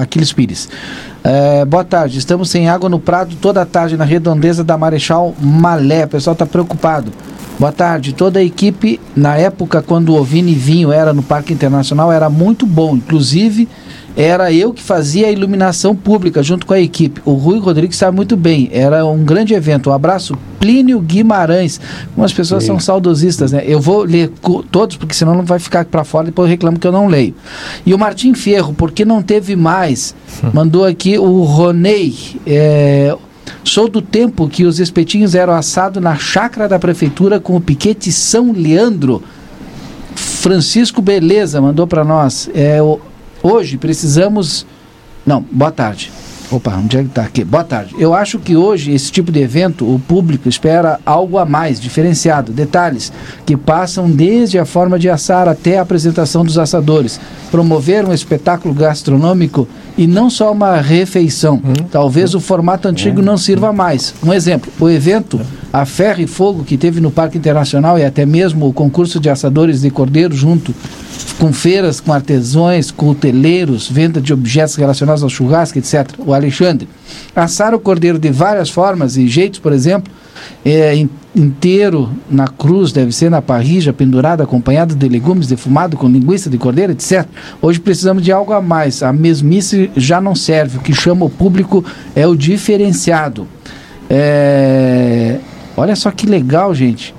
Aquiles Pires. É, boa tarde, estamos sem água no Prado toda a tarde na redondeza da Marechal Malé. O pessoal está preocupado. Boa tarde. Toda a equipe, na época quando o Vini Vinho era no Parque Internacional, era muito bom. Inclusive, era eu que fazia a iluminação pública junto com a equipe. O Rui Rodrigues sabe muito bem. Era um grande evento. Um abraço, Plínio Guimarães. Umas pessoas Sim. são saudosistas, né? Eu vou ler todos, porque senão não vai ficar para fora, depois eu reclamo que eu não leio. E o Martim Ferro, porque não teve mais? Mandou aqui o Ronei. é, Sou do tempo que os espetinhos eram assados na chácara da prefeitura com o piquete São Leandro. Francisco Beleza mandou para nós. É, o- hoje precisamos. Não, boa tarde. Opa, onde é que tá aqui? Boa tarde. Eu acho que hoje, esse tipo de evento, o público espera algo a mais, diferenciado. Detalhes que passam desde a forma de assar até a apresentação dos assadores. Promover um espetáculo gastronômico e não só uma refeição. Talvez o formato antigo não sirva mais. Um exemplo, o evento A Ferro e Fogo que teve no Parque Internacional e até mesmo o concurso de assadores de cordeiro junto com feiras, com artesãos, cuteleiros, venda de objetos relacionados ao churrasco, etc. O Alexandre. Assar o cordeiro de várias formas e jeitos, por exemplo, é, in- inteiro na cruz, deve ser na parrija, pendurado, acompanhado de legumes defumado com linguiça de cordeiro, etc. Hoje precisamos de algo a mais. A mesmice já não serve. O que chama o público é o diferenciado. É, Olha só que legal, gente.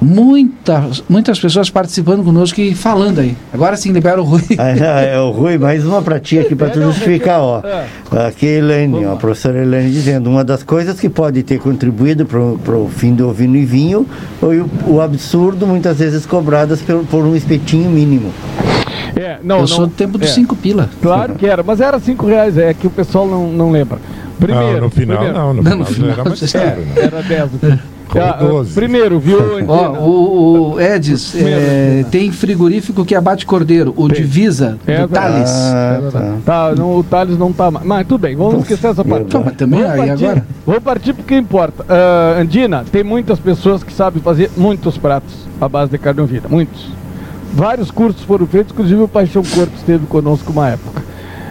Muitas, muitas pessoas participando conosco e falando aí. Agora sim, libera o Rui. Ah, é o Rui, mais uma pra ti aqui pra tu justificar, ó. Aqui a Helene, ó, a professora Helene dizendo, uma das coisas que pode ter contribuído pro, pro fim do vinho e vinho foi o, o absurdo, muitas vezes cobradas por, por um espetinho mínimo. É, não, Eu não, sou do tempo dos é. cinco pila. Claro que era, mas era cinco reais, é que o pessoal não, não lembra. Primeiro, não, no final primeiro, não, no Não, no final, final era mais caro. né? Era 10. Ficou Ah, 12. primeiro, viu, Ó, Andina? o, o Edis, é, Andina. tem frigorífico que abate cordeiro, o Tem. Divisa, É do. Thales. Ah, É tá. verdade. Tá, não, o Thales não tá mais. Mas tudo bem, vamos esquecer essa parte. Mas também Vamos aí partir- agora. Vamos partir porque importa. Ah, Andina, tem muitas pessoas que sabem fazer muitos pratos à base de carne ovina, muitos. Vários cursos foram feitos, inclusive o Paixão Corpo esteve conosco uma época.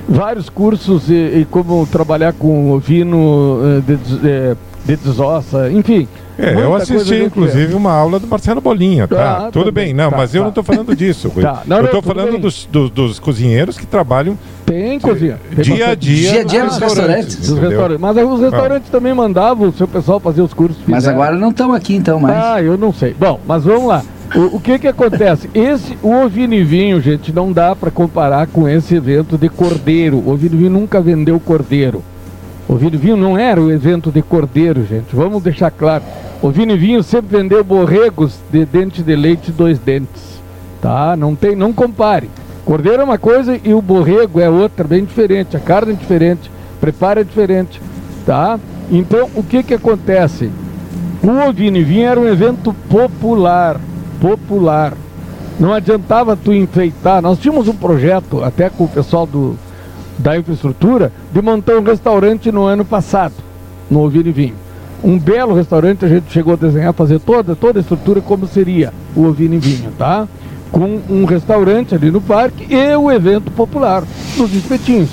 Vários cursos e, e como trabalhar com ovino eh, de, des- eh, de desossa, enfim. É, muita eu assisti, inclusive, uma aula do Marcelo Bolinha, tá? Ah, Tudo bem, bem. não, Tá, mas eu tá. não estou falando disso. Rui. Tá, não, eu estou falando dos, dos, dos cozinheiros que trabalham Tem cozinha. Tem dia a dia, Dia a dia nos restaurantes. Dos restaurantes. Mas os restaurantes também mandavam o seu pessoal fazer os cursos. Mas fizeram. agora não estão aqui então mais. Ah, eu não sei. Bom, mas vamos lá. O, o que que acontece? Esse, o Ovino e Vinho, gente, não dá para comparar com esse evento de cordeiro. O Ovino e Vinho nunca vendeu cordeiro. O Ovino e Vinho não era o evento de cordeiro, gente. Vamos deixar claro. O Ovino e Vinho sempre vendeu borregos de dente de leite dois dentes. Tá? Não tem, não compare. Cordeiro é uma coisa e o borrego é outra, bem diferente. A carne é diferente, preparo é diferente, tá? Então, o que que acontece? O Ovino e Vinho era um evento popular, popular. Não adiantava tu enfeitar. Nós tínhamos um projeto, até com o pessoal do, da infraestrutura, de montar um restaurante no ano passado, no Ovino e Vinho. Um belo restaurante, a gente chegou a desenhar, fazer toda, toda a estrutura como seria o Ovino Vinho, tá? Com um restaurante ali no parque e o evento popular dos espetinhos.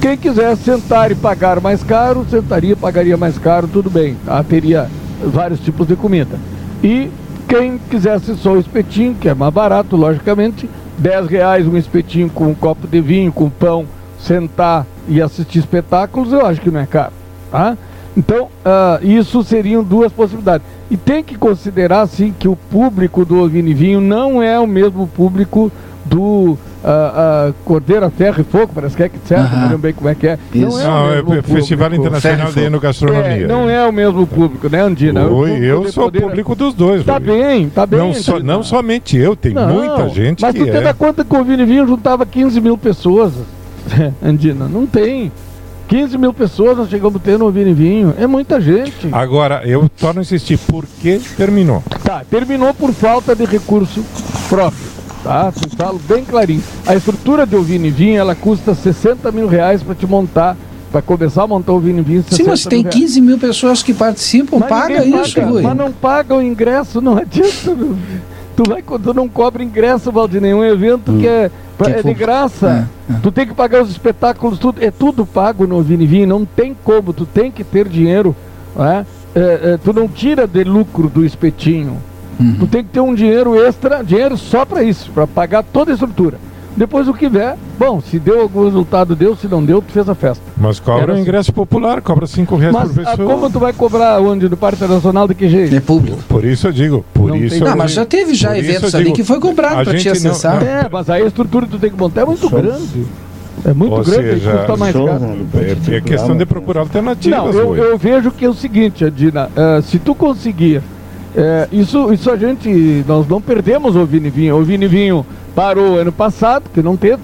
Quem quiser sentar e pagar mais caro, sentaria, pagaria mais caro, tudo bem, tá? Teria vários tipos de comida. E quem quisesse só o espetinho, que é mais barato, logicamente, 10 reais um espetinho com um copo de vinho, com pão, sentar e assistir espetáculos, eu acho que não é caro, tá? Então, ah, isso seriam duas possibilidades. E tem que considerar, sim, que o público do Ovino e Vinho não é o mesmo público do ah, ah, Cordeiro a Ferro e Fogo, parece que é que certo, não lembro bem como é que é. Isso. Não é, Não, o é Festival público. Internacional de Enogastronomia. É, não é o mesmo público, né, Andina? Oi, eu sou poder- público dos dois. Tá Rui. bem, tá bem. Não, só, Andina. não somente eu, tem Não, muita gente Mas que tu tem é. da conta que o Vini Vinho juntava 15 mil pessoas, Andina. Não tem. 15 mil pessoas nós chegamos a ter no Vini Vinho. É muita gente. Agora, eu torno a insistir, por que terminou? Tá, terminou por falta de recurso próprio. Tá? Te falo bem clarinho. A estrutura de Vini Vinho, ela custa 60 mil reais para te montar, para começar a montar o Vini Vinho. 60 Sim, mas tem mil reais. 15 mil pessoas que participam, Mas paga isso, paga, Rui. Mas não paga o ingresso, não adianta. meu. Tu, vai, tu não cobra ingresso, Valdinei, um evento que é, É de for- graça. É, é. Tu tem que pagar os espetáculos, tudo, é tudo pago no Vini Vinho, não tem como, tu tem que ter dinheiro. né? É, é, tu não tira de lucro do espetinho. Tu tem que ter um dinheiro extra, dinheiro só para isso, para pagar toda a estrutura. Depois o que vier, bom, se deu algum resultado, deu, se não deu, tu fez a festa. Mas cobra Era o assim. ingresso popular, cobra 5 reais Mas por ah, pessoa. como tu vai cobrar onde? No Parque Internacional de que jeito? É público. Por isso eu digo, por Não isso tem- eu Ah, mas já teve já eventos ali digo, que foi cobrado a pra te não- acessar. não- É, mas aí a estrutura que tu tem que montar é muito grande. É muito Ou grande, seja, custa mais show, caro. É, é questão de procurar alternativas. Não, eu, eu vejo que é o seguinte, Adina, eh, se tu conseguir, eh, isso, isso a gente, nós não perdemos o Vini Vinho. O Vini Vinho parou ano passado, que não teve,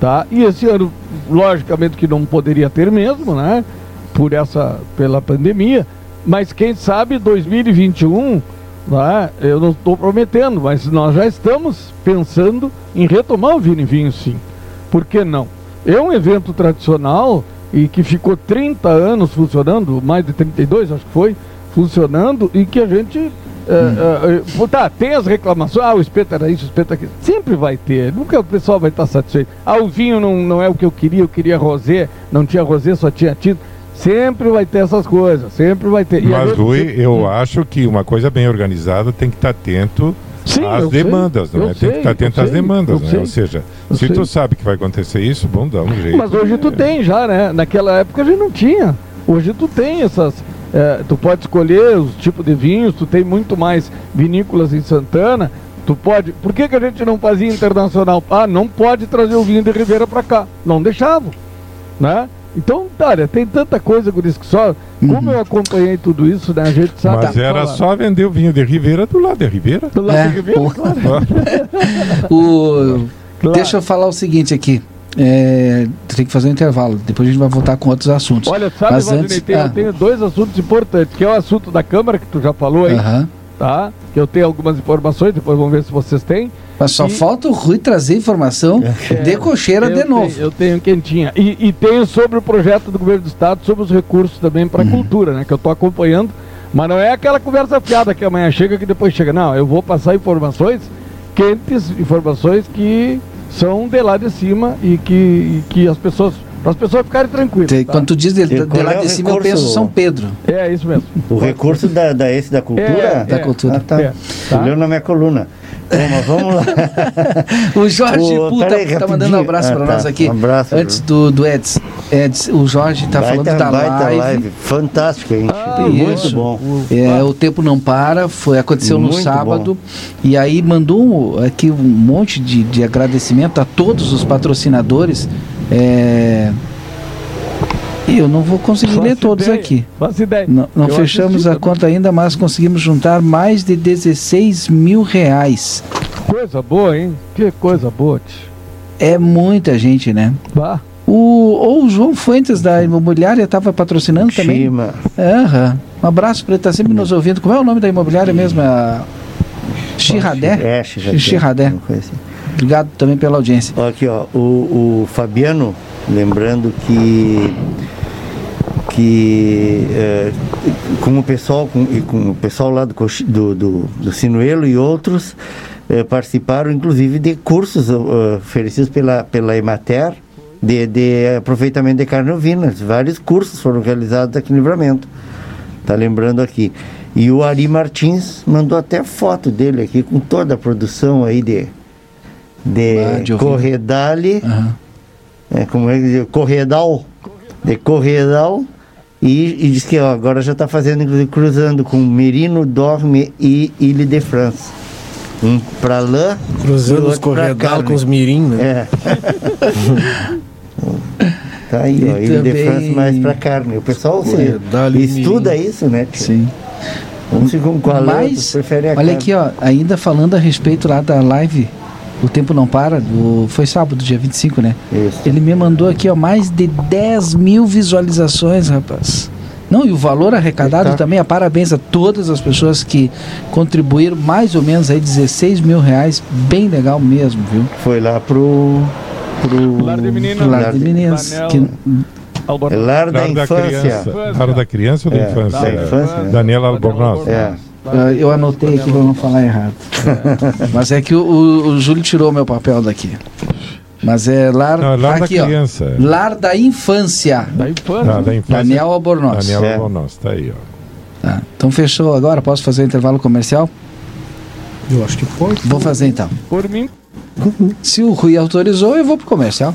tá? E esse ano, logicamente que não poderia ter mesmo, né? Por essa, pela pandemia. Mas quem sabe 2021, né? Eu não estou prometendo, mas nós já estamos pensando em retomar o Vini Vinho, sim. Por que não? É um evento tradicional e que ficou 30 anos funcionando, mais de 32 acho que foi, funcionando, e que a gente. é, é, é, tá, tem as reclamações, ah, o espeto era isso, o espeto aquilo. Sempre vai ter, nunca o pessoal vai estar satisfeito. Ah, o vinho não, não é o que eu queria, eu queria rosé, não tinha rosé, só tinha tinta. Sempre vai ter essas coisas, sempre vai ter. E Mas, gente- Rui, eu acho que uma coisa bem organizada tem que estar atento Sim, às sei, demandas, eu não é? Tem sei, que estar atento às sei, demandas, né? sei. Ou seja, se sei. tu sabe que vai acontecer isso, bom, dá um jeito. Mas hoje tu tem já, né? Naquela época a gente não tinha. Hoje tu tem essas. É, tu pode escolher os tipos de vinhos, tu tem muito mais vinícolas em Santana. Tu pode. Por que, que a gente não fazia internacional? Ah, não pode trazer o vinho de Ribeira pra cá. Não deixavam. Né? Então, olha, tem tanta coisa com isso que só. Como eu acompanhei tudo isso, né? A gente sabe. Mas era só vender o vinho de Ribeira do lado de Ribeira. Do lado É, de Ribeira, claro. O... Claro. Deixa eu falar o seguinte aqui. É, tem que fazer um intervalo. Depois a gente vai voltar com outros assuntos. Olha, sabe, Mas Valdinei, antes- tem- ah. eu tenho dois assuntos importantes, que é o assunto da Câmara, que tu já falou aí, tá? Que eu tenho algumas informações, depois vamos ver se vocês têm. Mas só E- falta o Rui trazer informação de cocheira de novo. Tenho, eu tenho quentinha. E, e tenho sobre o projeto do governo do estado, sobre os recursos também para a cultura, né? Que eu estou acompanhando. Mas não é aquela conversa fiada que amanhã chega que depois chega. Não, eu vou passar informações quentes, informações que são de lá de cima e que, e que as pessoas. Para as pessoas ficarem tranquilas. Tá? Quando tu diz de, de lá é de cima, eu recurso? penso São Pedro. É isso mesmo. O recurso da, da esse da cultura? É, Da cultura. Ah, tá. É, tá. Leu na minha coluna. Bom, mas vamos lá. O Jorge Puta peraí, tá mandando um abraço Ah, pra tá. nós aqui. Um abraço, Antes do, do Eds. Eds. O Jorge tá falando da baita live. Fantástico, hein? Ah, Muito bom. É, o tempo não para, foi aconteceu no Muito sábado e aí mandou aqui um monte de, de agradecimento a todos os patrocinadores. É, e eu não vou conseguir Faço ler todos ideia, aqui. Faço ideia. Não, não fechamos assisti a também. conta ainda, mas conseguimos juntar mais de 16 mil reais. Coisa boa, hein? Que coisa boa, tio. É muita gente, né? Vá. O, ou o João Fuentes da imobiliária estava patrocinando também. Chima. Aham. Um abraço para ele, está sempre nos ouvindo. Como é o nome da imobiliária mesmo? É a Chirradé? É, coisa assim. Obrigado também pela audiência. Aqui, ó, o, o Fabiano, lembrando que que é, com o pessoal com, e com o pessoal lá do, do, do, do Sinuelo e outros é, participaram inclusive de cursos ó, oferecidos pela, pela Emater de, de aproveitamento de carne ovina. Vários cursos foram realizados aqui no Livramento. Tá lembrando aqui. E o Ari Martins mandou até foto dele aqui com toda a produção aí de, de Ah, de. Corredale, Aham. é, como é que diz? Corredal, de Corredal, e, e diz que ó, agora já está fazendo, inclusive, cruzando com Merino, Dorme e Ile de France. Um para lã Cruzando os corredal com os mirim, né? É. tá aí, ó, Ile de France mais para carne. O pessoal se, estuda mirim. isso, né? tio? Sim. Vamos com qual é, Mas, tu prefere a olha carne. aqui, ó, ainda falando a respeito lá da live, o tempo não para, do, foi sábado, dia 25, né? Isso. Ele me mandou aqui, ó, mais de 10 mil visualizações, rapaz. Não, e o valor arrecadado Eita. também, a parabéns a todas as pessoas que contribuíram, mais ou menos aí 16 mil reais, bem legal mesmo, viu? Foi lá pro. pro Lar de Meninas. Lar de Meninas. Daniel. que- Albornoz. Lar da Lar da infância. criança. Lar da criança ou da É, infância? da infância, né? Daniela Albornoz. É. Ah, eu anotei aqui para não falar errado. Mas é que o, o- o Júlio tirou meu papel daqui. Mas é lar, Não, é Lar aqui, da ó, Criança. lar da infância. Da infância. Ah, da infância. Daniel Albornoz. Daniela É. Albornoz, tá aí, ó. Tá. Então fechou agora, posso fazer o intervalo comercial? Eu acho que pode. Vou fazer então. Por mim, Se o Rui autorizou, eu vou pro comercial.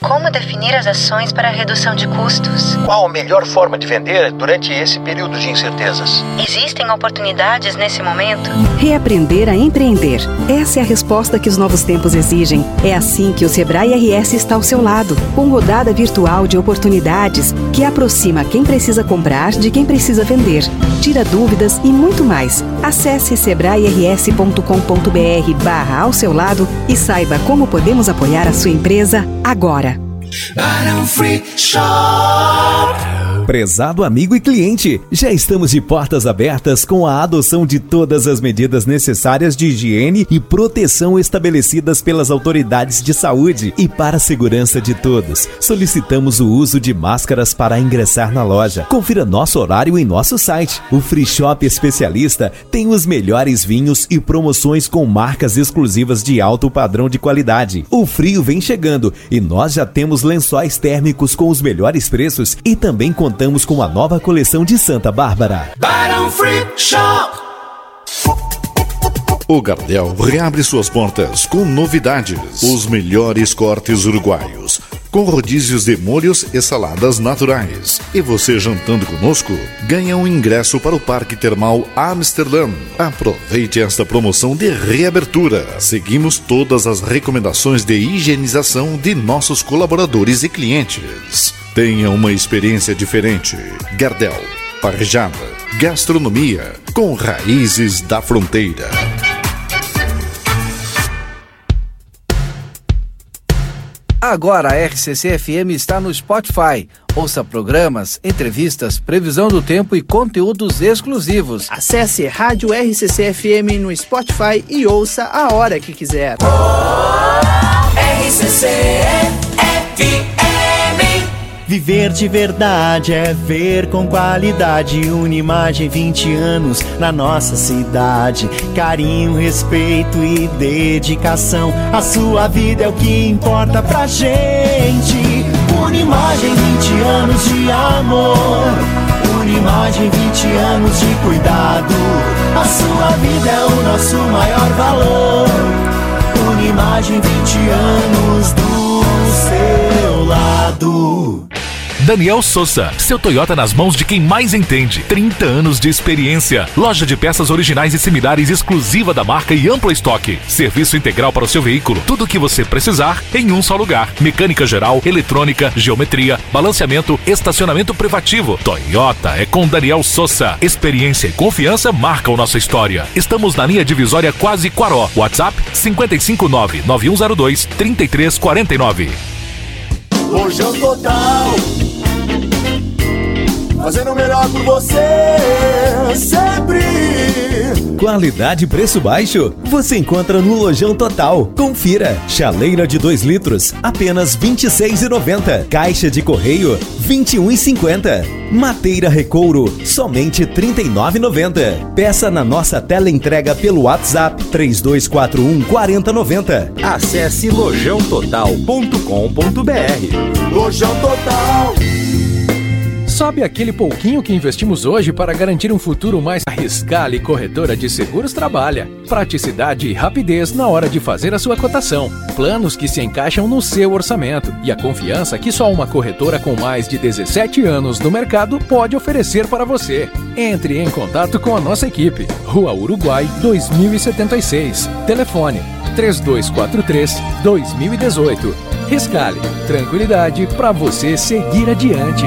Como definir as ações para a redução de custos? Qual a melhor forma de vender durante esse período de incertezas? Existem oportunidades nesse momento? Reaprender a empreender. Essa é a resposta que os novos tempos exigem. É assim que o Sebrae RS está ao seu lado, com rodada virtual de oportunidades que aproxima quem precisa comprar de quem precisa vender, tira dúvidas e muito mais. Acesse sebrae-rs.com.br barra ao seu lado e saiba como podemos apoiar a sua empresa agora. Barão Free Shop. Prezado amigo e cliente, já estamos de portas abertas com a adoção de todas as medidas necessárias de higiene e proteção estabelecidas pelas autoridades de saúde e para a segurança de todos. Solicitamos o uso de máscaras para ingressar na loja. Confira nosso horário em nosso site. O Free Shop Especialista tem os melhores vinhos e promoções com marcas exclusivas de alto padrão de qualidade. O frio vem chegando e nós já temos lençóis térmicos com os melhores preços e também contamos com a nova coleção de Santa Bárbara. Barão Free Shop. O Gardel reabre suas portas com novidades. Os melhores cortes uruguaios. Com rodízios de molhos e saladas naturais. E você jantando conosco, ganha um ingresso para o Parque Termal Amsterdã. Aproveite esta promoção de reabertura. Seguimos todas as recomendações de higienização de nossos colaboradores e clientes. Tenha uma experiência diferente. Gardel, parejada, gastronomia com raízes da fronteira. Agora a RCC FM está no Spotify. Ouça programas, entrevistas, previsão do tempo e conteúdos exclusivos. Acesse Rádio RCC FM no Spotify e ouça a hora que quiser. RCC FM. Viver de verdade é ver com qualidade uma imagem 20 anos na nossa cidade. Carinho, respeito e dedicação. A sua vida é o que importa pra gente. Uma imagem 20 anos de amor. Uma imagem 20 anos de cuidado. A sua vida é o nosso maior valor. Uma imagem 20 anos do seu lado. Daniel Souza, seu Toyota nas mãos de quem mais entende. 30 anos de experiência. Loja de peças originais e similares exclusiva da marca e amplo estoque. Serviço integral para o seu veículo. Tudo o que você precisar em um só lugar. Mecânica geral, eletrônica, geometria, balanceamento, estacionamento privativo. Toyota é com Daniel Souza. Experiência e confiança marcam nossa história. Estamos na linha divisória Quase Quaró. WhatsApp 559 9102 3349. Lojão Total. Fazendo o melhor por você, sempre. Qualidade e preço baixo? Você encontra no Lojão Total. Confira. Chaleira de 2 litros, apenas R$ 26,90. Caixa de correio, R$ 21,50. Mateira Recouro, somente R$ 39,90. Peça na nossa tela entrega pelo WhatsApp 3241 4090. Acesse lojãototal.com.br. Lojão Total. Sabe aquele pouquinho que investimos hoje para garantir um futuro mais arriscado Corretora de Seguros trabalha? Praticidade e rapidez na hora de fazer a sua cotação. Planos que se encaixam no seu orçamento e a confiança que só uma corretora com mais de 17 anos no mercado pode oferecer para você. Entre em contato com a nossa equipe. Rua Uruguai 2076. Telefone 3243 2018. Riscale, tranquilidade para você seguir adiante.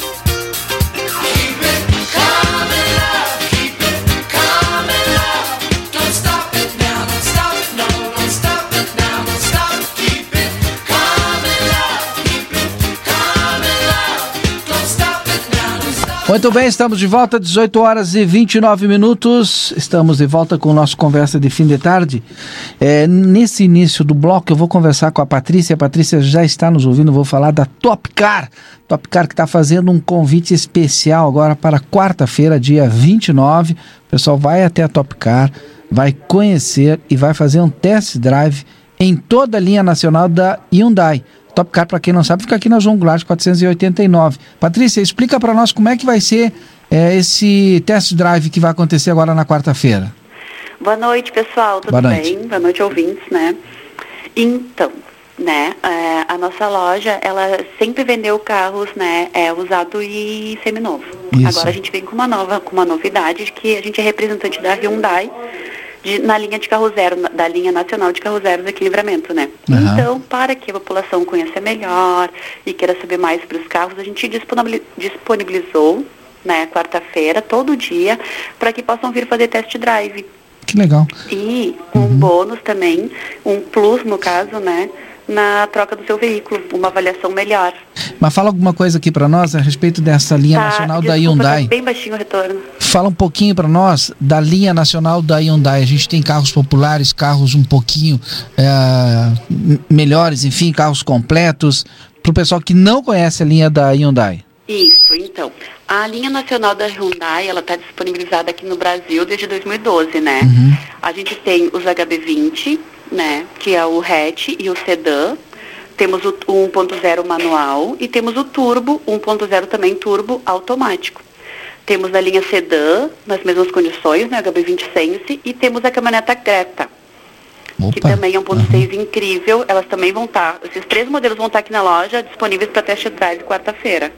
Muito bem, estamos de volta, 18 horas e 29 minutos. Estamos de volta com o nosso Conversa de Fim de Tarde. É, nesse início do bloco, eu vou conversar com a Patrícia. A Patrícia já está nos ouvindo, vou falar da Topcar. Topcar que está fazendo um convite especial agora para quarta-feira, dia 29. O pessoal vai até a Topcar, vai conhecer e vai fazer um test drive em toda a linha nacional da Hyundai. Top Car, para quem não sabe, fica aqui na João Goulart 489. Patrícia, explica para nós como é que vai ser é, esse test drive que vai acontecer agora na quarta-feira. Boa noite, pessoal. Tudo Boa noite. bem? Boa noite, ouvintes, né? Então, né, é, a nossa loja, ela sempre vendeu carros, né, é, usado e seminovo. Isso. Agora a gente vem com uma nova, com uma novidade de que a gente é representante da Hyundai de- na linha de carro zero, na- da linha nacional de carro zeros aqui em Livramento, né? Aham. Então, para que a população conheça melhor e queira saber mais sobre os carros, a gente disponibil- disponibilizou, né, quarta-feira, todo dia, para que possam vir fazer test drive. Que legal. E um bônus também, um plus no caso, né, na troca do seu veículo, uma avaliação melhor. Mas fala alguma coisa aqui para nós a respeito dessa linha nacional da Tá, desculpa, Hyundai. tá bem baixinho o retorno. Fala um pouquinho para nós da linha nacional da Hyundai. A gente tem carros populares, carros um pouquinho é, melhores, enfim, carros completos. Para o pessoal que não conhece a linha da Hyundai. Isso, então. A linha nacional da Hyundai, ela está disponibilizada aqui no Brasil desde 2012, né? A gente tem os HB20, né? Que é o hatch e o sedã. Temos o 1.0 manual e temos o turbo, 1.0 também turbo automático. Temos a linha sedã, nas mesmas condições, né? HB20 Sense. E temos a caminhoneta Greta, que também é 1.6 incrível. Elas também vão estar, esses três modelos vão estar aqui na loja, disponíveis para test drive quarta-feira.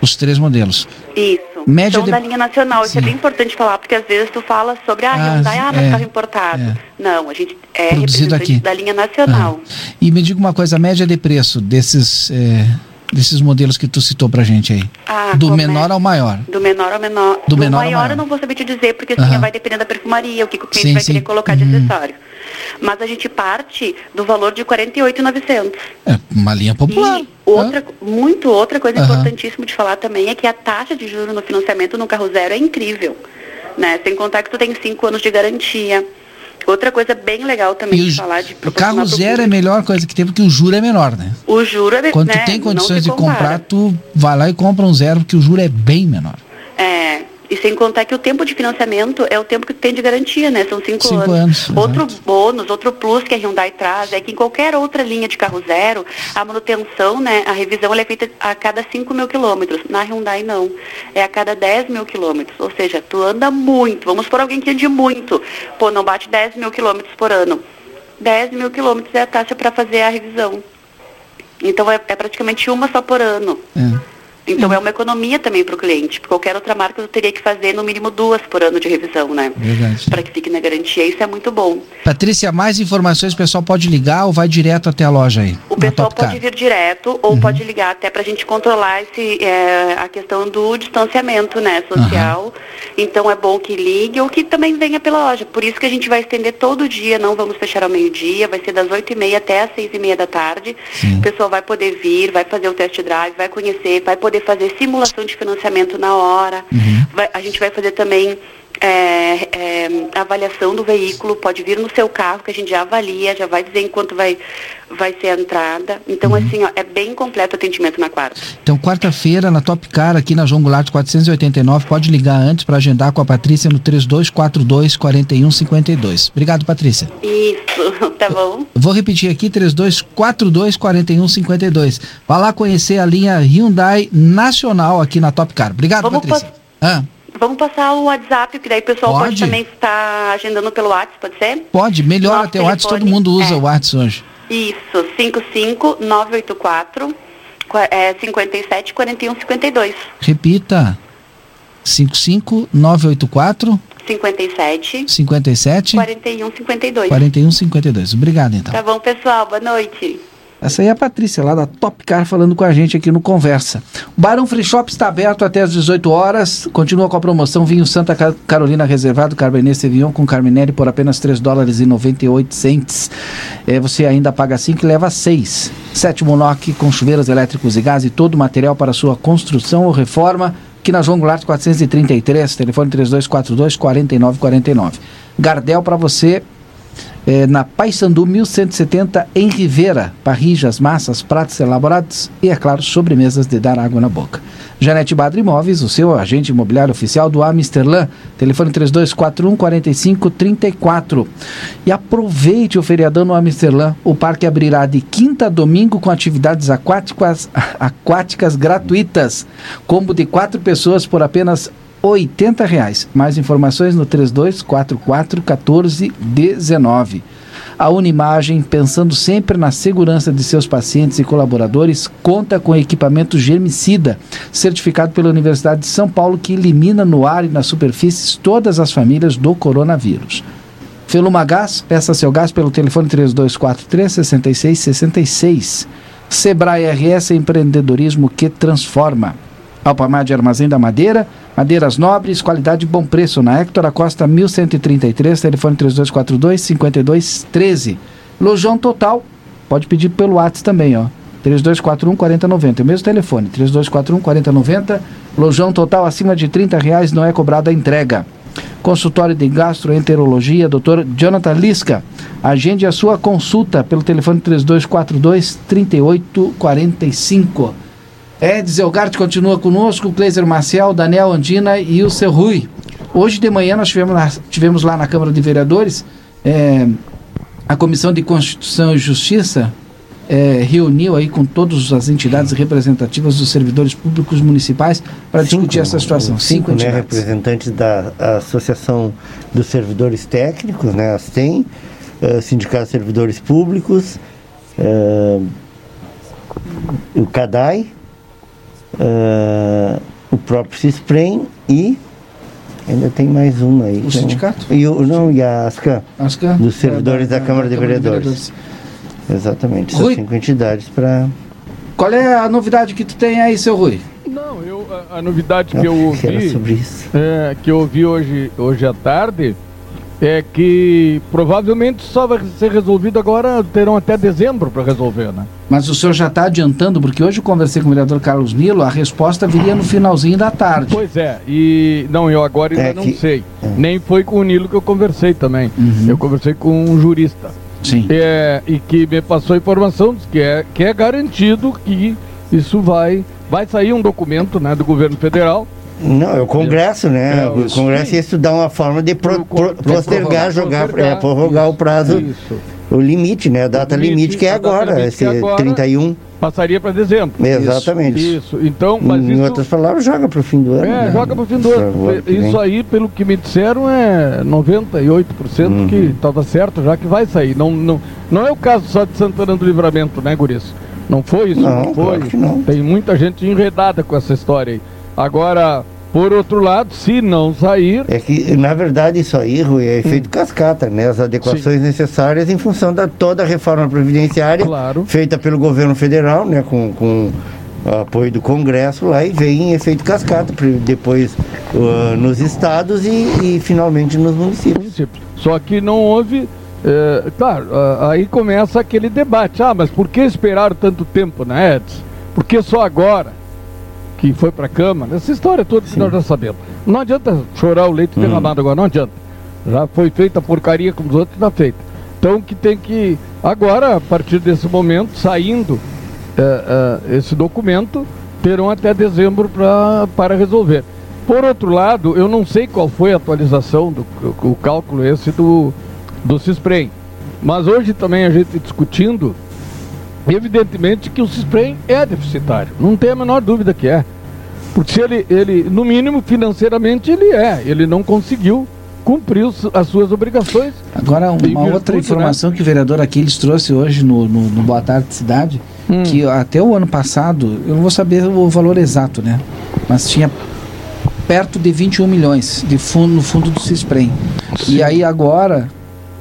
Os três modelos. Isso. Média São de- da linha nacional. Isso é bem importante falar, porque às vezes tu fala sobre a Ah, Hyundai, ah, mas é, carro importado. Não, a gente é Produzido aqui. da linha nacional. E me diga uma coisa, a média de preço desses, é, desses modelos que tu citou pra gente aí. Ah, Do começa- menor ao maior. Do menor ao menor. Do menor ao maior maior. eu não vou saber te dizer, porque assim, vai depender da perfumaria, o que, que o cliente Sim, vai sim. querer colocar de Uhum. acessório. Mas a gente parte do valor de 48,900. É uma linha popular. E outra, muito outra coisa Aham. importantíssima de falar também é que a taxa de juros no financiamento no carro zero é incrível. Né? Sem contar que tu tem cinco anos de garantia. Outra coisa bem legal também de falar de O carro zero é a melhor coisa que tem, porque o juro é menor, né? O juro é Quando né, tu tem condições de comprar, tu vai lá e compra um zero, porque o juro é bem menor. É, e sem contar que o tempo de financiamento é o tempo que tem de garantia, né? São cinco, Cinco anos. anos, Outro bônus, outro plus que a Hyundai traz é que em qualquer outra linha de carro zero, a manutenção, né, a revisão é feita a cada 5 mil quilômetros. Na Hyundai não. É a cada 10 mil quilômetros. Ou seja, tu anda muito. Vamos por alguém que ande muito. Pô, não bate 10 mil quilômetros por ano. 10 mil quilômetros é a taxa para fazer a revisão. Então é, é praticamente uma só por ano. Então é uma economia também para o cliente. Qualquer outra marca eu teria que fazer no mínimo duas por ano de revisão, né? Verdade. Para que fique na garantia. Isso é muito bom. Patrícia, mais informações o pessoal pode ligar ou vai direto até a loja aí? O pessoal pode vir direto ou pode ligar até para a gente controlar esse, é, a questão do distanciamento né, social. Então é bom que ligue ou que também venha pela loja. Por isso que a gente vai estender todo dia, não vamos fechar ao meio-dia, vai ser das 8h30 até as 6h30 da tarde. O pessoal vai poder vir, vai fazer o test drive, vai conhecer, vai poder fazer simulação de financiamento na hora. Vai- a gente vai fazer também é, é, avaliação do veículo, pode vir no seu carro, que a gente já avalia, já vai dizer em quanto vai, vai ser a entrada. Então, assim, ó, é bem completo o atendimento na quarta. Então, quarta-feira, na Top Car, aqui na João Goulart 489, pode ligar antes para agendar com a Patrícia no 3242 4152. Obrigado, Patrícia. Isso, bom? Vou repetir aqui, 3242 4152. Vá lá conhecer a linha Hyundai Nacional aqui na Top Car. Obrigado, Vamos Patrícia. Ah, Vamos passar o WhatsApp, que daí o pessoal pode, Pode. também estar agendando pelo WhatsApp, pode ser? pode, melhor Nosso até o WhatsApp, todo mundo usa é- o WhatsApp hoje. Isso, 55984 qua- é, 57 41 52. Repita. 55984 57 57 41 52. 4152. Obrigado, então. Tá bom, pessoal, boa noite. Essa aí é a Patrícia, lá da Top Car, falando com a gente aqui no Conversa. O Barão Free Shop está aberto até às 18 horas. Continua com a promoção Vinho Santa Ca- Carolina Reservado Cabernet Sauvignon com Carminelli por apenas 3 dólares e 98 cents. É, você ainda paga 5 e leva 6. Sétimo NOC com chuveiros elétricos e gás e todo o material para sua construção ou reforma. Aqui na João Goulart 433, telefone 3242 4949. Gardel para você é, na Paysandu 1170 em Rivera, parrijas, massas, pratos elaborados e, é claro, sobremesas de dar água na boca. Janete Badra Imóveis, o seu agente imobiliário oficial do Amsterlan, telefone 3241 4534. E aproveite o feriadão no Amsterlan. O parque abrirá de quinta a domingo com atividades aquáticas, aquáticas gratuitas. Combo de quatro pessoas por apenas 80 reais. Mais informações no 3244 1419. A Unimagem, pensando sempre na segurança de seus pacientes e colaboradores, conta com equipamento germicida, certificado pela Universidade de São Paulo, que elimina no ar e nas superfícies todas as famílias do coronavírus. Feluma Gás, peça seu gás pelo telefone 3243 6666. Sebrae RS Empreendedorismo que transforma. Alpamar de Armazém da Madeira, madeiras nobres, qualidade e bom preço. Na Hector Acosta 1133, telefone 3242 5213. Lojão Total, pode pedir pelo WhatsApp também, ó. 3241 4090, é o mesmo telefone, 3241 4090. Lojão Total acima de 30 reais não é cobrada a entrega. Consultório de Gastroenterologia, Dr. Jonathan Lisca. Agende a sua consulta pelo telefone 3242 3845. Ed Zelgart continua conosco, Cleiser Marcial, Daniel Andina e o seu Rui. Hoje de manhã nós tivemos lá, tivemos lá na Câmara de Vereadores é, a Comissão de Constituição e Justiça é, reuniu aí com todas as entidades representativas dos servidores públicos municipais para discutir essa situação. Cinco, né, entidades. representantes da Associação dos Servidores Técnicos, né, as TEM, eh, Sindicato de Servidores Públicos, eh, o CADAI, eh, o próprio CISPREM e ainda tem mais uma aí. O que eu- sindicato? E o, não, e a ASCAM, ASCAM, dos servidores é, da- da, Câmara da de Câmara de Vereadores. Exatamente, são cinco entidades para... Qual é a novidade que tu tem aí, seu Rui? Não, eu, a, a novidade que eu ouvi, Era sobre isso. é, que eu ouvi hoje, hoje à tarde, é que provavelmente só vai ser resolvido agora, terão até dezembro para resolver, né? Mas o senhor já está adiantando, porque hoje eu conversei com o vereador Carlos Nilo, a resposta viria no finalzinho da tarde. Pois é, e não, eu agora ainda É não que- sei. Nem foi com o Nilo que eu conversei também. Eu conversei com um jurista. Sim. É, e que me passou a informação que é, que é garantido que isso vai. Vai sair um documento né, do governo federal. Não, é o Congresso, né? É, o isso. Congresso ia estudar uma forma de pro, pro- postergar, jogar, postergar. é, prorrogar o prazo, Isso. o limite, né? A data limite, que é agora, limite esse é agora. 31. Passaria para dezembro. Exatamente. Isso. isso. Então, mas em isso. outras palavras, joga para o fim do ano. É, né? joga pro fim do ano. o. Isso aí, pelo que me disseram, é 98% Uhum. que estava certo, já que vai sair. Não, não, não é o caso só de Santana do Livramento, né, Guris? Não foi isso? Não, foi. claro não. Tem muita gente enredada com essa história aí. Agora, por outro lado, se não sair. É que, na verdade, isso aí, Rui, é efeito Hum. cascata, né? As adequações necessárias em função da toda a reforma previdenciária feita pelo governo federal, né? Com, com apoio do Congresso lá e veio em efeito cascata, depois uh, nos estados e, e finalmente nos municípios. Só que não houve. é, claro, aí começa aquele debate. Ah, mas por que esperar tanto tempo, né, Edson? Por que só agora? Que foi para a Câmara, essa história toda que nós já sabemos. Não adianta chorar o leite derramado agora, não adianta. Já foi feita a porcaria como os outros, está feita. Então que tem que, agora, a partir desse momento, saindo eh, eh, esse documento, terão até dezembro pra, para resolver. Por outro lado, eu não sei qual foi a atualização do o cálculo esse do, do CISPREM. Mas hoje também a gente discutindo, evidentemente que o CISPREM é deficitário. Não tem a menor dúvida que é. Porque se ele, ele no mínimo financeiramente, ele é. Ele não conseguiu cumprir as suas obrigações. Agora, uma outra né? informação que o vereador Aquiles trouxe hoje no, no, no Boa Tarde Cidade, Hum. que até o ano passado, eu não vou saber o valor exato, né? Mas tinha perto de 21 milhões de fundo, no fundo do Cisprem. E aí agora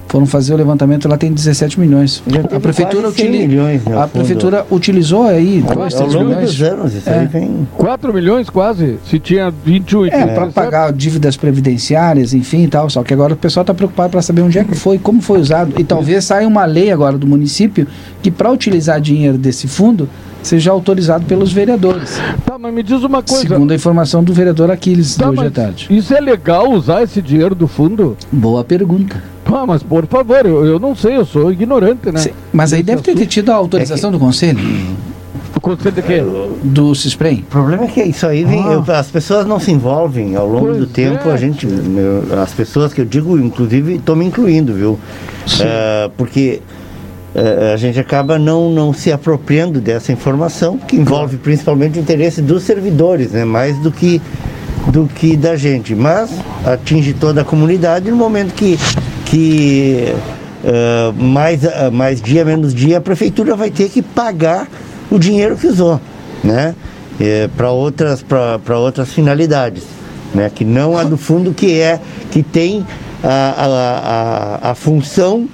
foram fazer o levantamento, lá tem 17 milhões. A prefeitura, quase 100 utili- milhões, né, a prefeitura utilizou aí Ao- 2, ao 3 longo milhões. dos anos, isso aí vem- 4 milhões quase, se tinha 21 e É, para 17. pagar dívidas previdenciárias, enfim e tal. Só que agora o pessoal está preocupado para saber onde é que foi, como foi usado. E talvez saia uma lei agora do município que para utilizar dinheiro desse fundo seja autorizado pelos vereadores. Tá, mas me diz uma coisa. Segundo a informação do vereador Aquiles Tá, de hoje à tarde. Isso é legal usar esse dinheiro do fundo? Boa pergunta. Ah, mas por favor, eu, eu não sei, eu sou ignorante, né? Mas aí deve ter tido a autorização do conselho. O conselho de quê? Do Cisprem. O problema é que isso aí vem, Ah. eu- as pessoas não se envolvem ao longo do tempo, é. a gente, meu, as pessoas que eu digo, inclusive, estou me incluindo, viu? Eh, porque a gente acaba não, não se apropriando dessa informação, que envolve principalmente o interesse dos servidores, né? Mais do que do que da gente, mas atinge toda a comunidade no momento que, que eh, mais, eh, mais dia menos dia a prefeitura vai ter que pagar o dinheiro que usou, né? para outras outras finalidades, né? Que não a do fundo que é que tem a, a, a, a função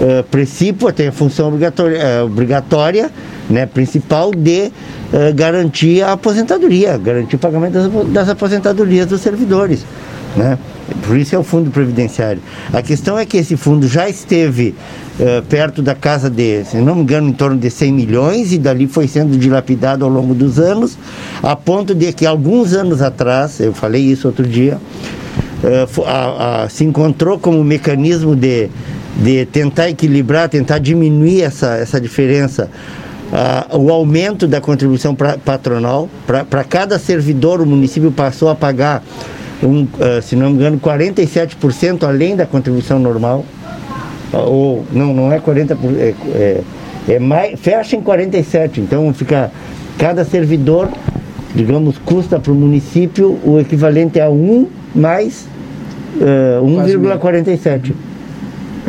uh, precípua, tem a função obrigatória, eh, obrigatória né, principal de eh, garantir a aposentadoria, garantir o pagamento das, das aposentadorias dos servidores. Né? Por isso é o fundo previdenciário. A questão é que esse fundo já esteve eh, perto da casa de, se não me engano, em torno de 100 milhões e dali foi sendo dilapidado ao longo dos anos, a ponto de que alguns anos atrás, eu falei isso outro dia, fo- a- a- se encontrou como mecanismo de, de tentar equilibrar, tentar diminuir essa, essa diferença, ah, o aumento da contribuição pra- patronal. Para cada servidor, o município passou a pagar, um, ah, se não me engano, 47% além da contribuição normal. Ah, Ou, não, não é 40%, por- é, é, é mais, fecha em 47%. Então fica, cada servidor digamos, custa para o município o equivalente a 1 mais eh, 1,47.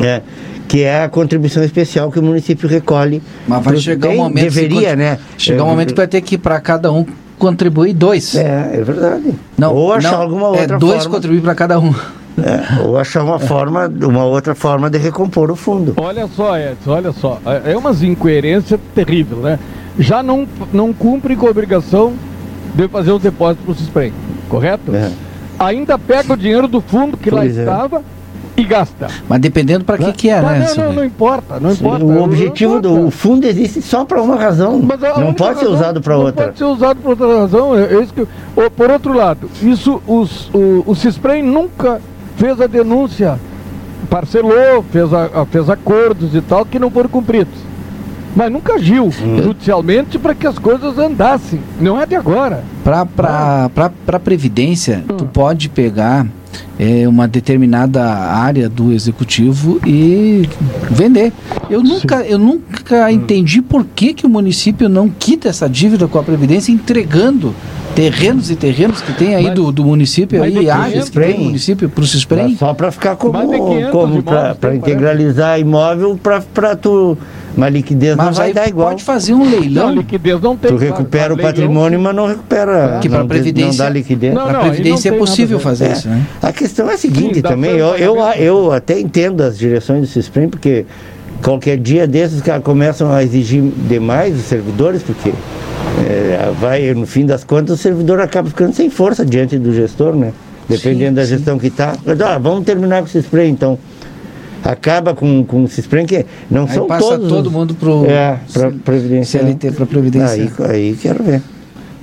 É, que é a contribuição especial que o município recolhe. Mas vai chegar um momento. Deveria, se- né? Chegar um É, momento que vai ter que para cada um contribuir dois. É, é verdade. Não, Ou achar não, alguma é outra dois forma. contribuir para cada um. É, ou achar uma forma, uma outra forma de recompor o fundo. Olha só, Edson, olha só. É é umas incoerências terríveis, né? Já não, não cumpre com a obrigação de fazer os depósitos para o correto? Ainda pega o dinheiro do fundo que lá Pois é. estava e gasta. Mas dependendo para que que é, Mas né? não, não, não importa, não importa. O objetivo do o fundo existe só para uma razão. Não pode ser usado para não outra. Pode ser usado por outra razão. É, é isso que, Ô, por outro lado, isso os, o, o CISPREM nunca fez a denúncia, parcelou, fez, a- fez acordos e tal que não foram cumpridos. Mas nunca agiu Hum. judicialmente para que as coisas andassem. Não é de agora. Para para previdência, tu pode pegar é, uma determinada área do executivo e vender. Eu nunca, eu nunca entendi por que, que o município não quita essa dívida com a previdência entregando terrenos e terrenos que tem aí do, do município mas aí, áreas que tem Cisprem. município para o Cisprem. Só para ficar como, Mais de 500 como para integralizar imóvel para tu. Mas liquidez não Mas vai aí dar igual. pode fazer um leilão. Não, liquidez não tem. Tu recupera o patrimônio, mas não recupera. Que não, de- Previdência- não dá liquidez. Não, não, Previdência não é possível fazer isso, né? A questão é a seguinte Sim, também, eu, eu, eu até entendo as direções do CISPREM, porque qualquer dia desses os caras começam a exigir demais os servidores, porque é, vai, no fim das contas, o servidor acaba ficando sem força diante do gestor, né? Dependendo Sim, da sim. gestão que está. Ah, vamos terminar com o CISPREM, então. Acaba com, com o CISPREM, que não Aí são passa todos. todo os- mundo pro É, para Previdência. CLT, para Previdência. Aí, aí quero ver.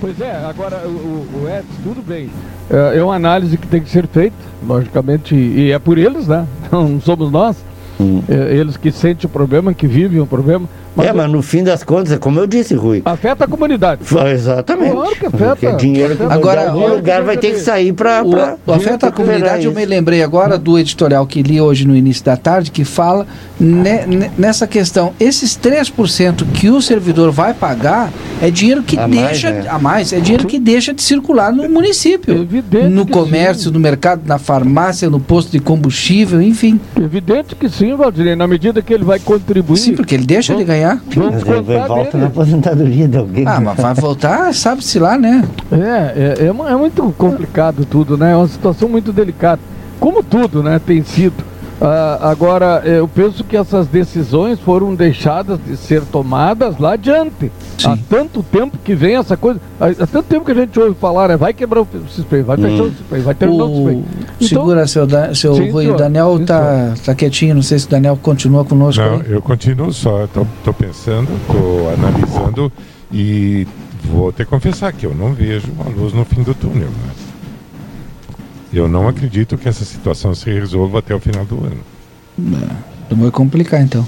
Pois é, agora o, o Edson, tudo bem. É, é uma análise que tem que ser feita, logicamente, e é por eles, né? Não somos nós. Hum. É, eles que sentem o problema, que vivem o problema. É, mas no fim das contas, é como eu disse, Rui. Afeta a comunidade. Exatamente. Claro que afeta. Porque dinheiro que Agora, Agora, algum lugar vai ter que sair para. O, o afeta a comunidade, eu me lembrei agora do editorial que li hoje no início da tarde, que fala ne- ne- nessa questão. Esses 3% que o servidor vai pagar é dinheiro que A mais, deixa né? a mais, é dinheiro que deixa de circular no município. no comércio, no mercado, na farmácia, no posto de combustível, enfim. Evidente que sim, Valdir, na medida que ele vai contribuir. Sim, porque ele deixa de ganhar. Vamos Mas ele vai- contar volta na aposentadoria de alguém. Ah, mas vai voltar, sabe-se lá, né? É, é, é, é muito complicado tudo, né? É uma situação muito delicada. Como tudo, né, tem sido. Ah, agora, eu penso que essas decisões foram deixadas de ser tomadas lá adiante. Há tanto tempo que vem essa coisa. Há, há tanto tempo que a gente ouve falar, né? Vai quebrar o CISPREI, vai fechar Hum. o CISPREI, vai terminar o, O-. Então, Segura seu, da, seu Sim, Rui. O senhor. Daniel Sim, tá, tá quietinho, não sei se o Daniel continua conosco Não, aí. eu continuo só, estou pensando, estou analisando e vou te confessar que eu não vejo uma luz no fim do túnel. né? Eu não acredito que essa situação se resolva até o final do ano. Não vai complicar então.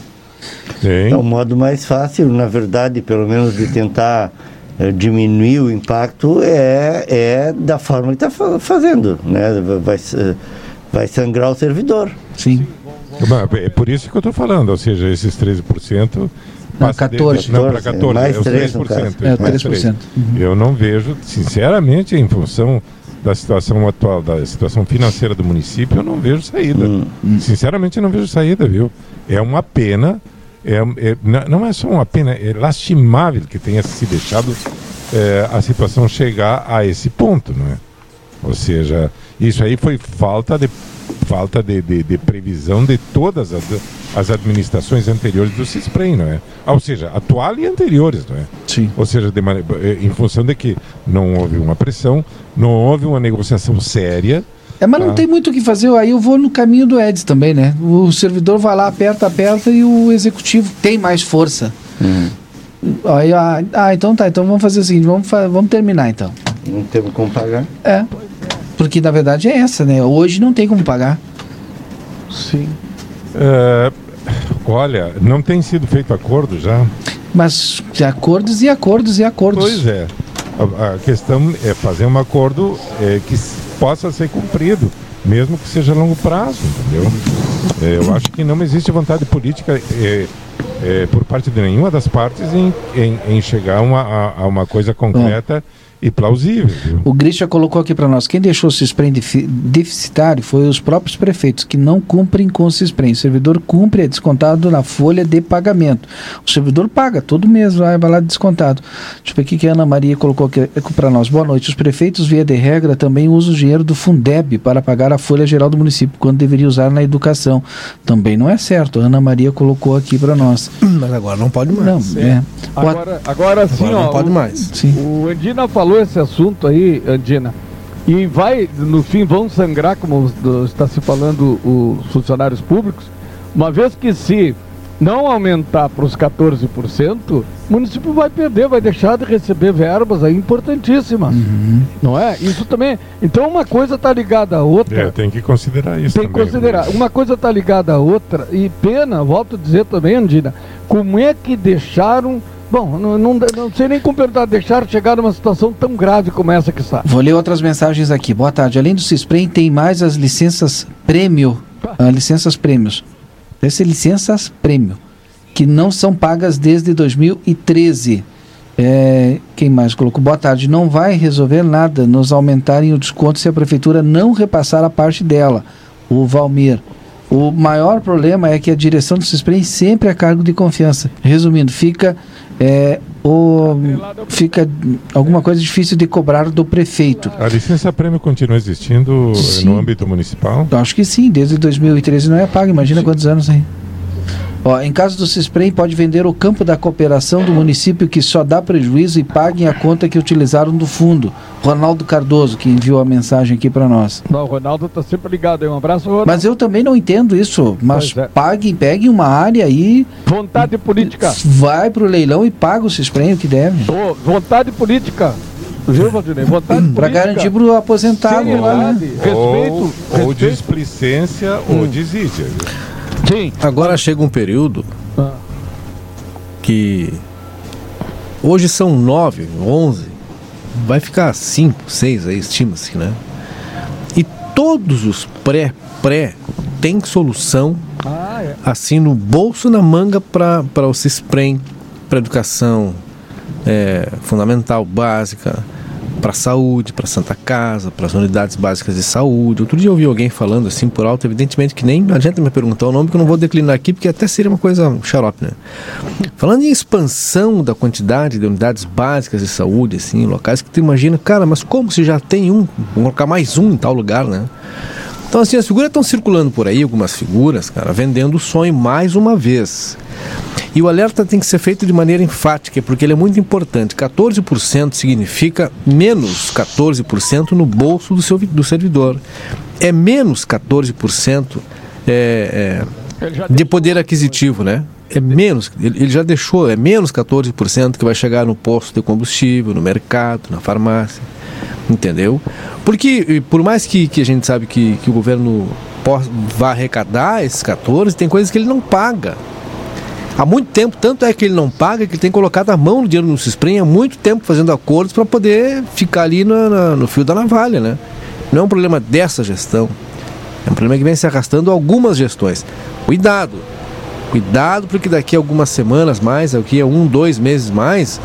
É o modo mais fácil, na verdade, pelo menos de tentar eh, diminuir o impacto é, é da forma que está fazendo, né? Vai- Vai, sangrar o servidor. Sim. É por isso que eu estou falando, ou seja, esses 13% passa de- 14. não, para 14, Mais é os três, no 3%. caso. É, mais 3%. três. Eu não vejo, sinceramente, em função da situação atual, da situação financeira do município, eu não vejo saída. Sinceramente, eu não vejo saída, viu? É uma pena, é, é- não- não é só uma pena, é lastimável que tenha se deixado é, a situação chegar a esse ponto, não é? Ou seja, isso aí foi falta de falta de, de- de previsão de todas as, as administrações anteriores do CISPREM, não é? Ah, Ou seja, atual e anteriores, não é? Sim. Ou seja, de eh, em função de que não houve uma pressão, não houve uma negociação séria. É, mas não Ah. tem muito o que fazer, aí eu vou no caminho do Eds também, né? O servidor vai lá, aperta, aperta e o executivo tem mais força. Aí, ah, ah, então tá, então vamos fazer o seguinte, vamos, fa- vamos terminar então. Não temos como pagar. É. Porque na verdade é essa, né? Hoje não tem como pagar. Sim. Eh, olha, não tem sido feito acordo já? Mas acordos e acordos e acordos. Pois é. A, a questão é fazer um acordo eh, que possa ser cumprido, mesmo que seja a longo prazo, entendeu? Eh, eu acho que não existe vontade política eh, eh, por parte de nenhuma das partes em, em, em chegar a uma, a, a uma coisa concreta e plausível. Viu? O Grisha colocou aqui para nós, quem deixou o CISPREM defi- deficitário foi os próprios prefeitos, que não cumprem com o CISPREM. O servidor cumpre, é descontado na folha de pagamento. O servidor paga todo mês, vai vai lá descontado. Deixa eu ver o que a Ana Maria colocou aqui para nós. Boa noite. Os prefeitos, via de regra, também usam o dinheiro do Fundeb para pagar a folha geral do município, quando deveria usar na educação. Também não é certo. A Ana Maria colocou aqui para nós. Mas agora não pode mais. Não, é. Agora, agora sim, Agora ó. não pode o- mais. Sim. O Andina falou esse assunto aí, Andina. E vai, no fim, vão sangrar, como está se falando, os funcionários públicos, uma vez que se não aumentar para os 14%, o município vai perder, vai deixar de receber verbas aí importantíssimas. Não é? Isso também. Então uma coisa está ligada à outra. É, tem que considerar isso Tem que também. considerar. Uma coisa está ligada à outra. E pena, volto a dizer também, Andina, como é que deixaram. Bom, não, não, não sei nem como perguntar, deixaram chegar numa situação tão grave como essa que está. Vou ler outras mensagens aqui. Boa tarde. Além do CISPREM, tem mais as licenças prêmio. ah, licenças prêmios. Deve ser licenças prêmio. Que não são pagas desde 2013. É, quem mais colocou? Boa tarde. Não vai resolver nada nos aumentarem o desconto se a prefeitura não repassar a parte dela. O Valmir. O maior problema é que a direção do CISPREM sempre é cargo de confiança. Resumindo, fica é, o, fica alguma coisa difícil de cobrar do prefeito. A licença prêmio continua existindo Sim. no âmbito municipal? Acho que sim, desde 2013 não é pago. Imagina quantos anos aí. Ó, em caso do CISPREM, pode vender o campo da cooperação do município que só dá prejuízo e paguem a conta que utilizaram do fundo. Ronaldo Cardoso, que enviou a mensagem aqui para nós. Não, o Ronaldo está sempre ligado aí. Um abraço, Ronaldo. Mas eu também não entendo isso. Mas é. paguem, peguem uma área aí, Vontade política. vai pro leilão e paga o CISPREM o que deve. Ô, vontade política. Viu, Valdinei? Vontade Para política. garantir pro aposentado lá, né? Respeito, ou, ou respeito. displicência ou desídia. Sim. Agora chega um período Ah. que hoje são nove, onze, vai ficar cinco, seis aí, estima-se, né? E todos os pré-pré têm solução Ah, é. assim no bolso na manga para o CISPREM, para educação é, fundamental, básica, para saúde, para Santa Casa, para as unidades básicas de saúde. Outro dia eu ouvi alguém falando assim por alto, evidentemente que nem adianta me perguntar o nome, que eu não vou declinar aqui, porque até seria uma coisa xarope, né? Falando em expansão da quantidade de unidades básicas de saúde, assim, locais que tu imagina, cara, mas como se já tem um, vou colocar mais um em tal lugar, né? Então, assim, as figuras estão circulando por aí, algumas figuras, cara, vendendo o sonho mais uma vez. E o alerta tem que ser feito de maneira enfática, porque ele é muito importante. 14% significa menos 14% no bolso do, seu, do servidor. É menos 14% é, é, de poder aquisitivo, né? É menos, ele já deixou, é menos 14% que vai chegar no posto de combustível, no mercado, na farmácia. Entendeu? Porque, por mais que, que a gente sabe que, que o governo possa, vá arrecadar esses 14, tem coisas que ele não paga. Há muito tempo, tanto é que ele não paga que ele tem colocado a mão no dinheiro no Cisprem há muito tempo fazendo acordos para poder ficar ali na- na- no fio da navalha, né? Não é um problema dessa gestão. É um problema que vem se arrastando algumas gestões. Cuidado! Cuidado, porque daqui a algumas semanas mais, daqui a um, dois meses mais,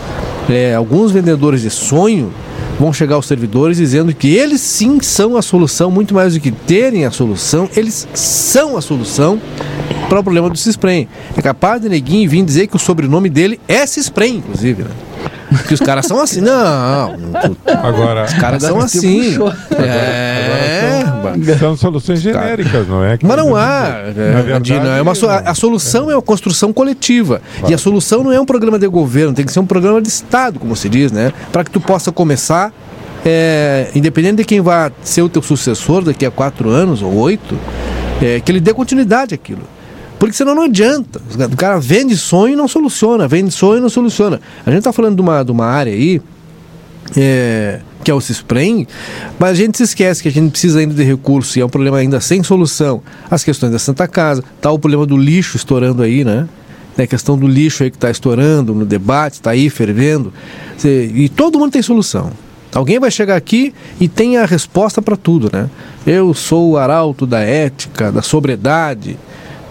é, alguns vendedores de sonho vão chegar aos servidores dizendo que eles sim são a solução, muito mais do que terem a solução, eles são a solução para o problema do Cisprem. É capaz de neguinho vir dizer que o sobrenome dele é Cisprem, inclusive, né? Que os caras são assim. Não, Agora, os caras são assim. É, São, são soluções genéricas, não é? mas não há, é, verdade, Dina, é uma so- a, solução é uma construção coletiva. E a solução não é um programa de governo, tem que ser um programa de Estado, como se diz, né? Para que tu possa começar, é, independente de quem vai ser o teu sucessor daqui a quatro anos ou oito, é, que ele dê continuidade àquilo. Porque senão não adianta. O cara vende sonho e não soluciona, vende sonho e não soluciona. A gente está falando de uma, de uma área aí é, que é o CISPREM, mas a gente se esquece que a gente precisa ainda de recursos e é um problema ainda sem solução. As questões da Santa Casa, tá o problema do lixo estourando aí, né? A questão do lixo aí que está estourando no debate, está aí fervendo. E todo mundo tem solução. Alguém vai chegar aqui e tem a resposta para tudo, né? Eu sou o arauto da ética, da sobriedade,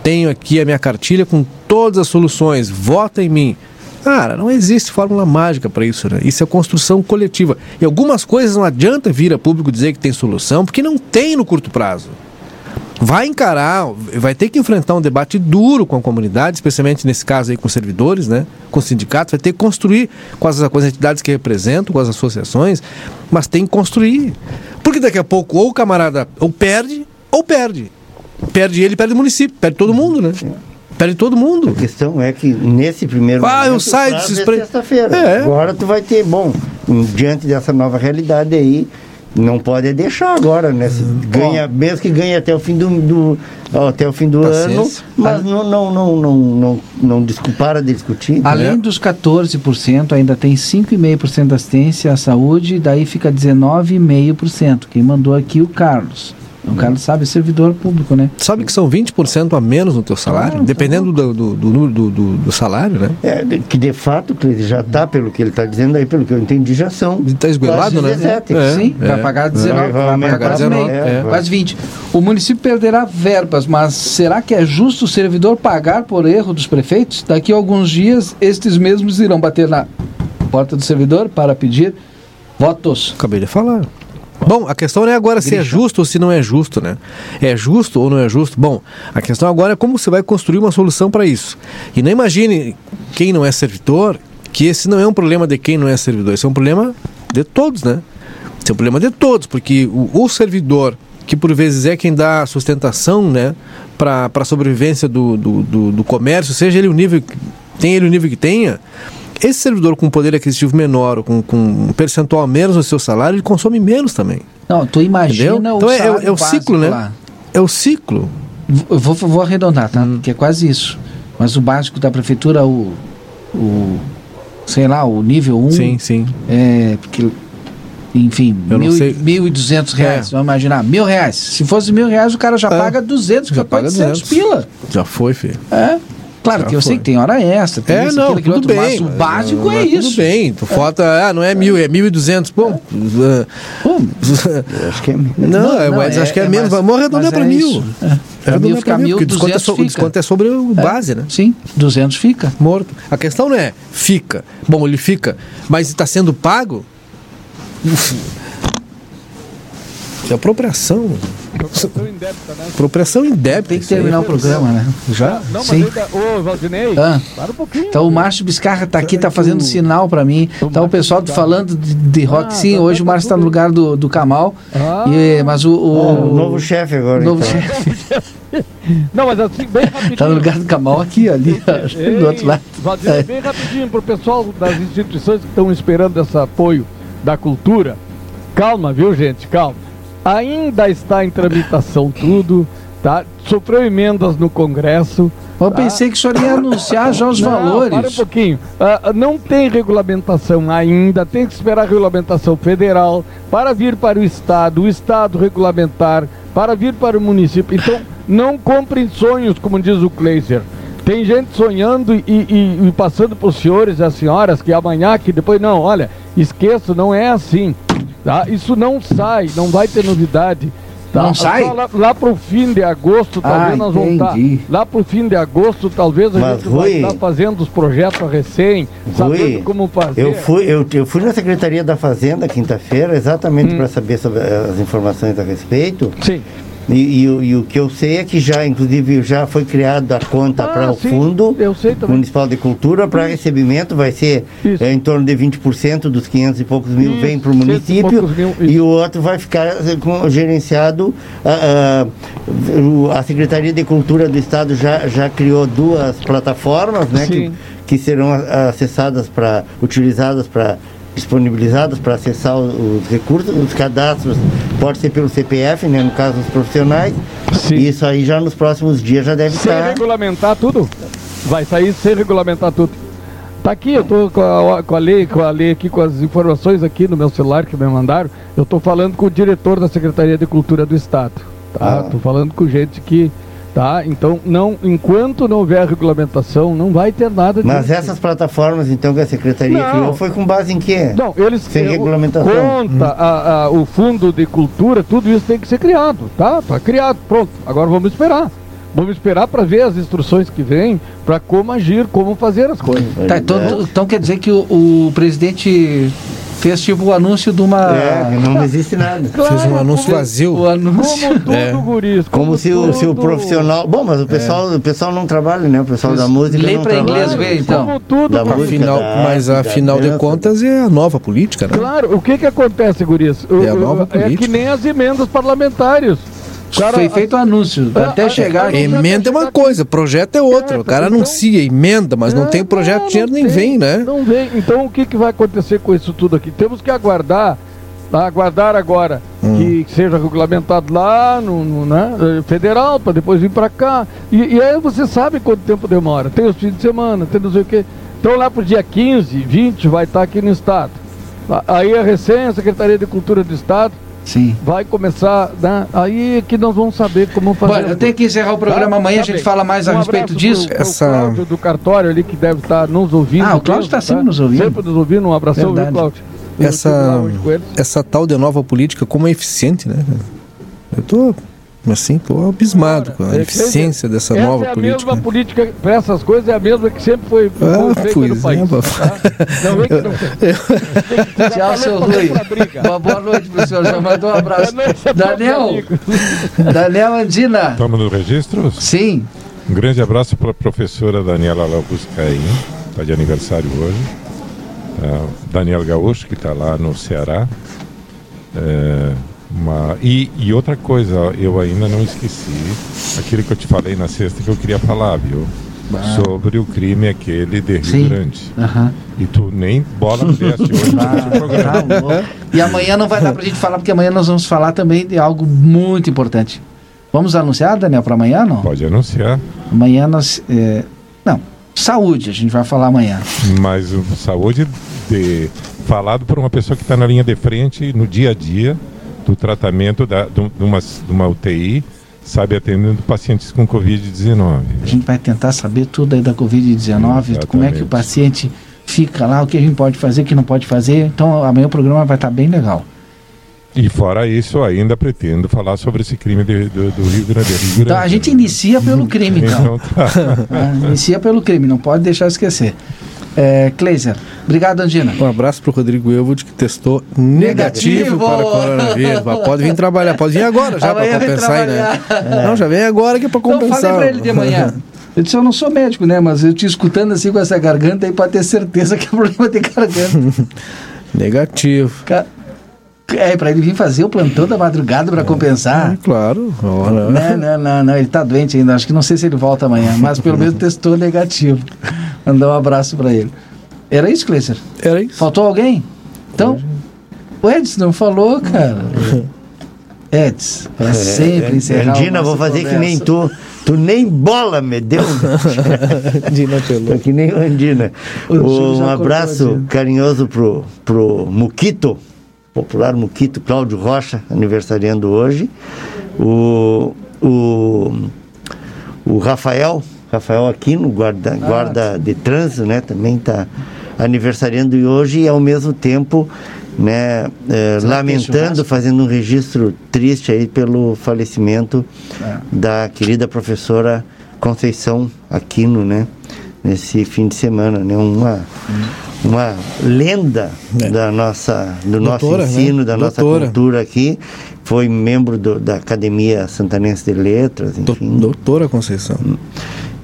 tenho aqui a minha cartilha com todas as soluções, vota em mim. Cara, não existe fórmula mágica para isso, né? Isso é construção coletiva. E algumas coisas não adianta vir a público dizer que tem solução, porque não tem no curto prazo. Vai encarar, vai ter que enfrentar um debate duro com a comunidade, especialmente nesse caso aí com servidores, né? Com os sindicatos, vai ter que construir com as, com as entidades que representam, com as associações, mas tem que construir. Porque daqui a pouco ou o camarada ou perde, ou perde. Perde ele, perde o município, perde todo mundo, né? Perde todo mundo. A questão é que nesse primeiro Ah, eu momento, saio o prazo desses é sexta-feira. É. Agora tu vai ter, bom, diante dessa nova realidade aí, não pode deixar agora, né? Se ganha, mesmo que ganhe até o fim do, do- até o fim do ano, mas não, não, não, não, não, não de discutir. né? Além dos 14%, ainda tem 5,5% da assistência à saúde, daí fica 19,5%. Quem mandou aqui o Carlos. O Carlos sabe, servidor público, né? Sabe que são 20% a menos no teu salário, dependendo do, do, do, do, do, do salário, né? É, que de fato, Cleide, já está, pelo que ele está dizendo aí, pelo que eu entendi, já são. Está esgoelado, né? 17. É, Sim, é. vai pagar 19, Vai- vai vai pagar aumentar quase 19, meio, é. quase 20. O município perderá verbas, mas será que é justo o servidor pagar por erro dos prefeitos? Daqui a alguns dias, estes mesmos irão bater na porta do servidor para pedir votos. Acabei de falar. Bom, a questão não é agora se é justo ou se não é justo, né? É justo ou não é justo? Bom, a questão agora é como você vai construir uma solução para isso. E não imagine quem não é servidor que esse não é um problema de quem não é servidor, esse é um problema de todos, né? Esse é um problema de todos, porque o, o servidor, que por vezes é quem dá sustentação, né, para a sobrevivência do, do, do, do comércio, seja ele o nível, tenha ele o nível que tenha, esse servidor com poder aquisitivo menor, ou com, com um percentual menos no seu salário, ele consome menos também. Não, tu imagina Entendeu? o Então é, é, é o básico ciclo, né? lá. É o ciclo. Eu vou, vou arredondar, tá? Que é quase isso. Mas o básico da prefeitura, o, o sei lá, o nível 1. Sim, sim. É, porque enfim, mil, e duzentos reais, É. vamos imaginar, mil reais. Se fosse mil reais, o cara já paga duzentos, Já já paga 200 pila. Já foi, filho. É. Claro que eu sei que tem hora extra, tem É, isso, não, aquilo, tudo outro, bem. mas o básico é mas isso. Tudo bem, tu falta, ah, não é mil, é mil e duzentos, pô. acho que é Não, Não, é, mas é- acho que é, é menos, vamos arredondar é mil. É. É. Pra mil fica mil, porque o desconto, é 200 so- o desconto é sobre o É. base, né? Sim, 200 fica. Morto. A questão não é fica. Bom, ele fica, mas está sendo pago? É apropriação. Apropriação indébita, né? Apropriação indébita. Tem que terminar o programa, né? Já? Não, mas Sim. ainda... Ô, Valdinei, Ah. para um pouquinho. Então o Márcio Biscarra tá aqui, tá fazendo sinal pra mim. Tá o pessoal falando de, de rock. Ah, Sim, tá- hoje o tá Márcio tá no lugar do, do Kamal. Ah. E, mas o, o, o novo chefe agora, o novo então. chefe Não, mas assim, bem rapidinho. tá no lugar do Kamal aqui, ali, Ei, do outro lado. Valdinei, É. bem rapidinho pro pessoal das instituições que estão esperando esse apoio da cultura. Calma, viu, gente? Calma. Ainda está em tramitação tudo, tá? Sofreu emendas no Congresso. Eu tá? pensei que o senhor ia anunciar já os Não, valores. Para um pouquinho. Ah, não tem regulamentação ainda, tem que esperar a regulamentação federal para vir para o Estado, o Estado regulamentar, para vir para o município. Então, não comprem sonhos, como diz o Kleiser. Tem gente sonhando e, e- e passando para os senhores e as senhoras que amanhã, que depois, não, olha, esqueça, não é assim. Tá? Isso não sai, não vai ter novidade. Tá? Não sai? Lá, lá para o fim de agosto, talvez Ah, nós vamos estar. entendi. Lá para o fim de agosto, talvez a Mas, gente vai Rui, estar fazendo os projetos recém, sabendo Rui, como fazer. eu fui, eu, eu fui na Secretaria da Fazenda quinta-feira, exatamente para saber sobre as informações a respeito. Sim. E, e o- e o que eu sei é que já, inclusive, já foi criada a conta Ah, para o sim, Fundo. Municipal de Cultura para recebimento, vai ser eh, em torno de 20% dos 500 e poucos mil Isso, vem para o 500 município mil, e o outro vai ficar eh, com- gerenciado. ah, ah, o- a Secretaria de Cultura do Estado já, já criou duas plataformas, né? Que, que serão a- acessadas para utilizadas para disponibilizadas para acessar os recursos, os cadastros pode ser pelo CPF, né, no caso os profissionais. E isso aí já nos próximos dias já deve Sem estar. regulamentar tudo. Vai sair sem regulamentar tudo. Tá aqui, eu tô com a, com a lei, com a lei aqui, com as informações aqui no meu celular que me mandaram. Eu tô falando com o diretor da Secretaria de Cultura do Estado. Tá? Ah. Tô falando com gente que. Tá? Então, não, enquanto não houver regulamentação, não vai ter nada Mas disso. essas plataformas, então, que a Secretaria Não. criou, foi com base em quê? Não, eles Sem regulamentação. Conta, a- a- o fundo de cultura, tudo isso tem que ser criado, tá? Tá criado, pronto. Agora vamos esperar. Vamos esperar para ver as instruções que vêm, para como agir, como fazer as coisas. Tá, então, então quer dizer que o, o presidente fez tipo o anúncio de uma. É, não existe nada. Fez um anúncio vazio. O anúncio. Como tudo, É. guris. Como se o, se o profissional. Bom, mas o pessoal, o pessoal não trabalha, né? O pessoal da música. Lê trabalha. inglês ver, então. Como tudo, Da música, Afinal, da mas afinal de contas é a nova política, né? Claro, o que que acontece, guris? O- É a nova o- é política. que nem as emendas parlamentares. Cara, Foi feito o anúncio, Ah, até ah, chegar. ah, Emenda é uma coisa, projeto é outra. O cara anuncia, emenda, mas não tem projeto, o dinheiro nem vem, né? Não vem. Então o que, que vai acontecer com isso tudo aqui? Temos que aguardar, tá? aguardar agora Hum. que seja regulamentado lá no, no, né, federal, para depois vir para cá. E, e aí você sabe quanto tempo demora. Tem os fins de semana, tem não sei o quê. Então lá pro dia 15, 20 vai estar aqui no estado. A- Aí a recém, a Secretaria de Cultura do Estado Sim. vai começar, né? aí é que nós vamos saber como fazer. Bom, eu tenho que encerrar o programa amanhã, a gente bem. fala mais a Um respeito abraço disso. Pro, pro Essa- Cláudio do cartório ali que deve estar nos ouvindo. Ah, o Cláudio mesmo, tá sempre nos ouvindo. Sempre nos ouvindo. Um abração, viu. Cláudio? Eu Essa, essa tal de nova política, como é eficiente, né? Eu tô, assim, tô abismado com a É, eficiência dessa Essa nova é a política. mesma política para essas coisas, é a mesma que sempre foi, Ah, pois no é, país. tá? Não vem que não Tchau, seu Rui. Uma boa noite pro senhor. Já mandou um abraço. Daniel. Daniel Andina. Estamos nos registros? Sim. Um grande abraço para a professora Daniela Lobos Caim, está de aniversário hoje. Ah, Daniel Gaúcho, que está lá no Ceará. É, uma- e, e outra coisa, eu ainda não esqueci aquilo que eu te falei na sexta que eu queria falar, viu? Sobre o crime aquele de Rio Sim. Grande. Aham. E tu nem bola deste hoje programa. Tá. E amanhã não vai dar pra gente falar, porque amanhã nós vamos falar também de algo muito importante. Vamos anunciar, Daniel, para amanhã, não? Pode anunciar. Amanhã nós. é, Não, saúde, a gente vai falar amanhã. Mas o saúde de, falado por uma pessoa que está na linha de frente no dia a dia do tratamento da, de, uma, de uma UTI, sabe, atendendo pacientes com Covid-19. A gente vai tentar saber tudo aí da Covid-19, como é que o paciente fica lá, o que a gente pode fazer, o que não pode fazer. Então amanhã o programa vai estar bem legal. E fora isso, ainda pretendo falar sobre esse crime de, do, do Rio Grande do Sul. Então a gente inicia pelo crime, então. então tá. Ah, inicia pelo crime, não pode deixar esquecer. É, Kleiser, obrigado, Andina. Um abraço para o Rodrigo Elwood, que testou negativo, negativo. para o coronavírus. pode vir trabalhar, pode vir agora já para compensar aí, né? É. Não, já vem agora que é para compensar. Então, falei para ele de manhã. Eu disse, eu não sou médico, né? Mas eu te escutando assim com essa garganta aí, pode ter certeza que é problema de garganta. Negativo. Ca... É, para ele vir fazer o plantão da madrugada para compensar. É, claro. Não, não, não, não, ele tá doente ainda. Acho que não sei se ele volta amanhã, mas pelo menos testou negativo. Mandar um abraço para ele. Era isso, Cleiser? Era isso. Faltou alguém? Então, o Edson não falou, cara. Edson, para é, sempre encerrar Andina, vou fazer conversa. que nem tu. Tu nem bola me deu. Andina Pelô. que nem o Andina. Um abraço carinhoso pro, pro Muquito, popular Muquito Cláudio Rocha, aniversariando hoje. O, o, o Rafael, Rafael Aquino, guarda, ah, guarda de trânsito, né? Também está aniversariando hoje e ao mesmo tempo né, é, lamentando, fazendo um registro triste aí pelo falecimento é. da querida professora Conceição Aquino, né, nesse fim de semana, né, uma hum. uma lenda é. da nossa do Doutora, nosso ensino, né? da Doutora. nossa cultura aqui, foi membro do, da Academia Santanense de Letras, enfim. Doutora Conceição.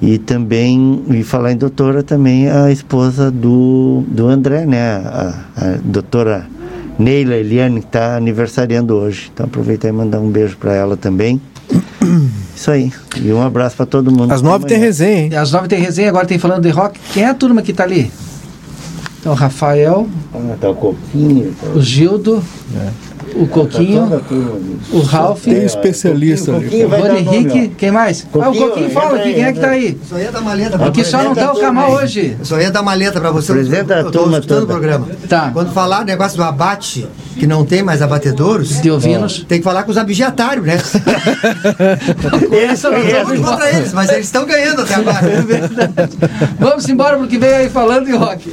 E também, e falar em doutora, também a esposa do, do André, né? A, a doutora Neila Eliane, que está aniversariando hoje. Então aproveitar e mandar um beijo para ela também. Isso aí. E um abraço para todo mundo. Às nove tem resenha, hein? Às nove tem resenha, agora tem falando de rock. Quem é a turma que está ali? Então, Rafael. Ah, tá o Coquinho. Tá... O Gildo. É o Coquinho, o Ralph. Tem especialista ali. O Rony Henrique, quem mais? Coquinho, ah, o Coquinho fala aqui, quem é que tá aí? Só ia dar maleta pra Aqui só não tá o Camal hoje. Só ia dar maleta pra você. Apresenta a turma escutando o programa. Tá. Quando falar negócio do abate, que não tem mais abatedouros, de ovinos, tem que falar com os abigeatários, né? eles são contra eles, mas eles estão ganhando até agora. É. Vamos embora porque veio aí falando em rock.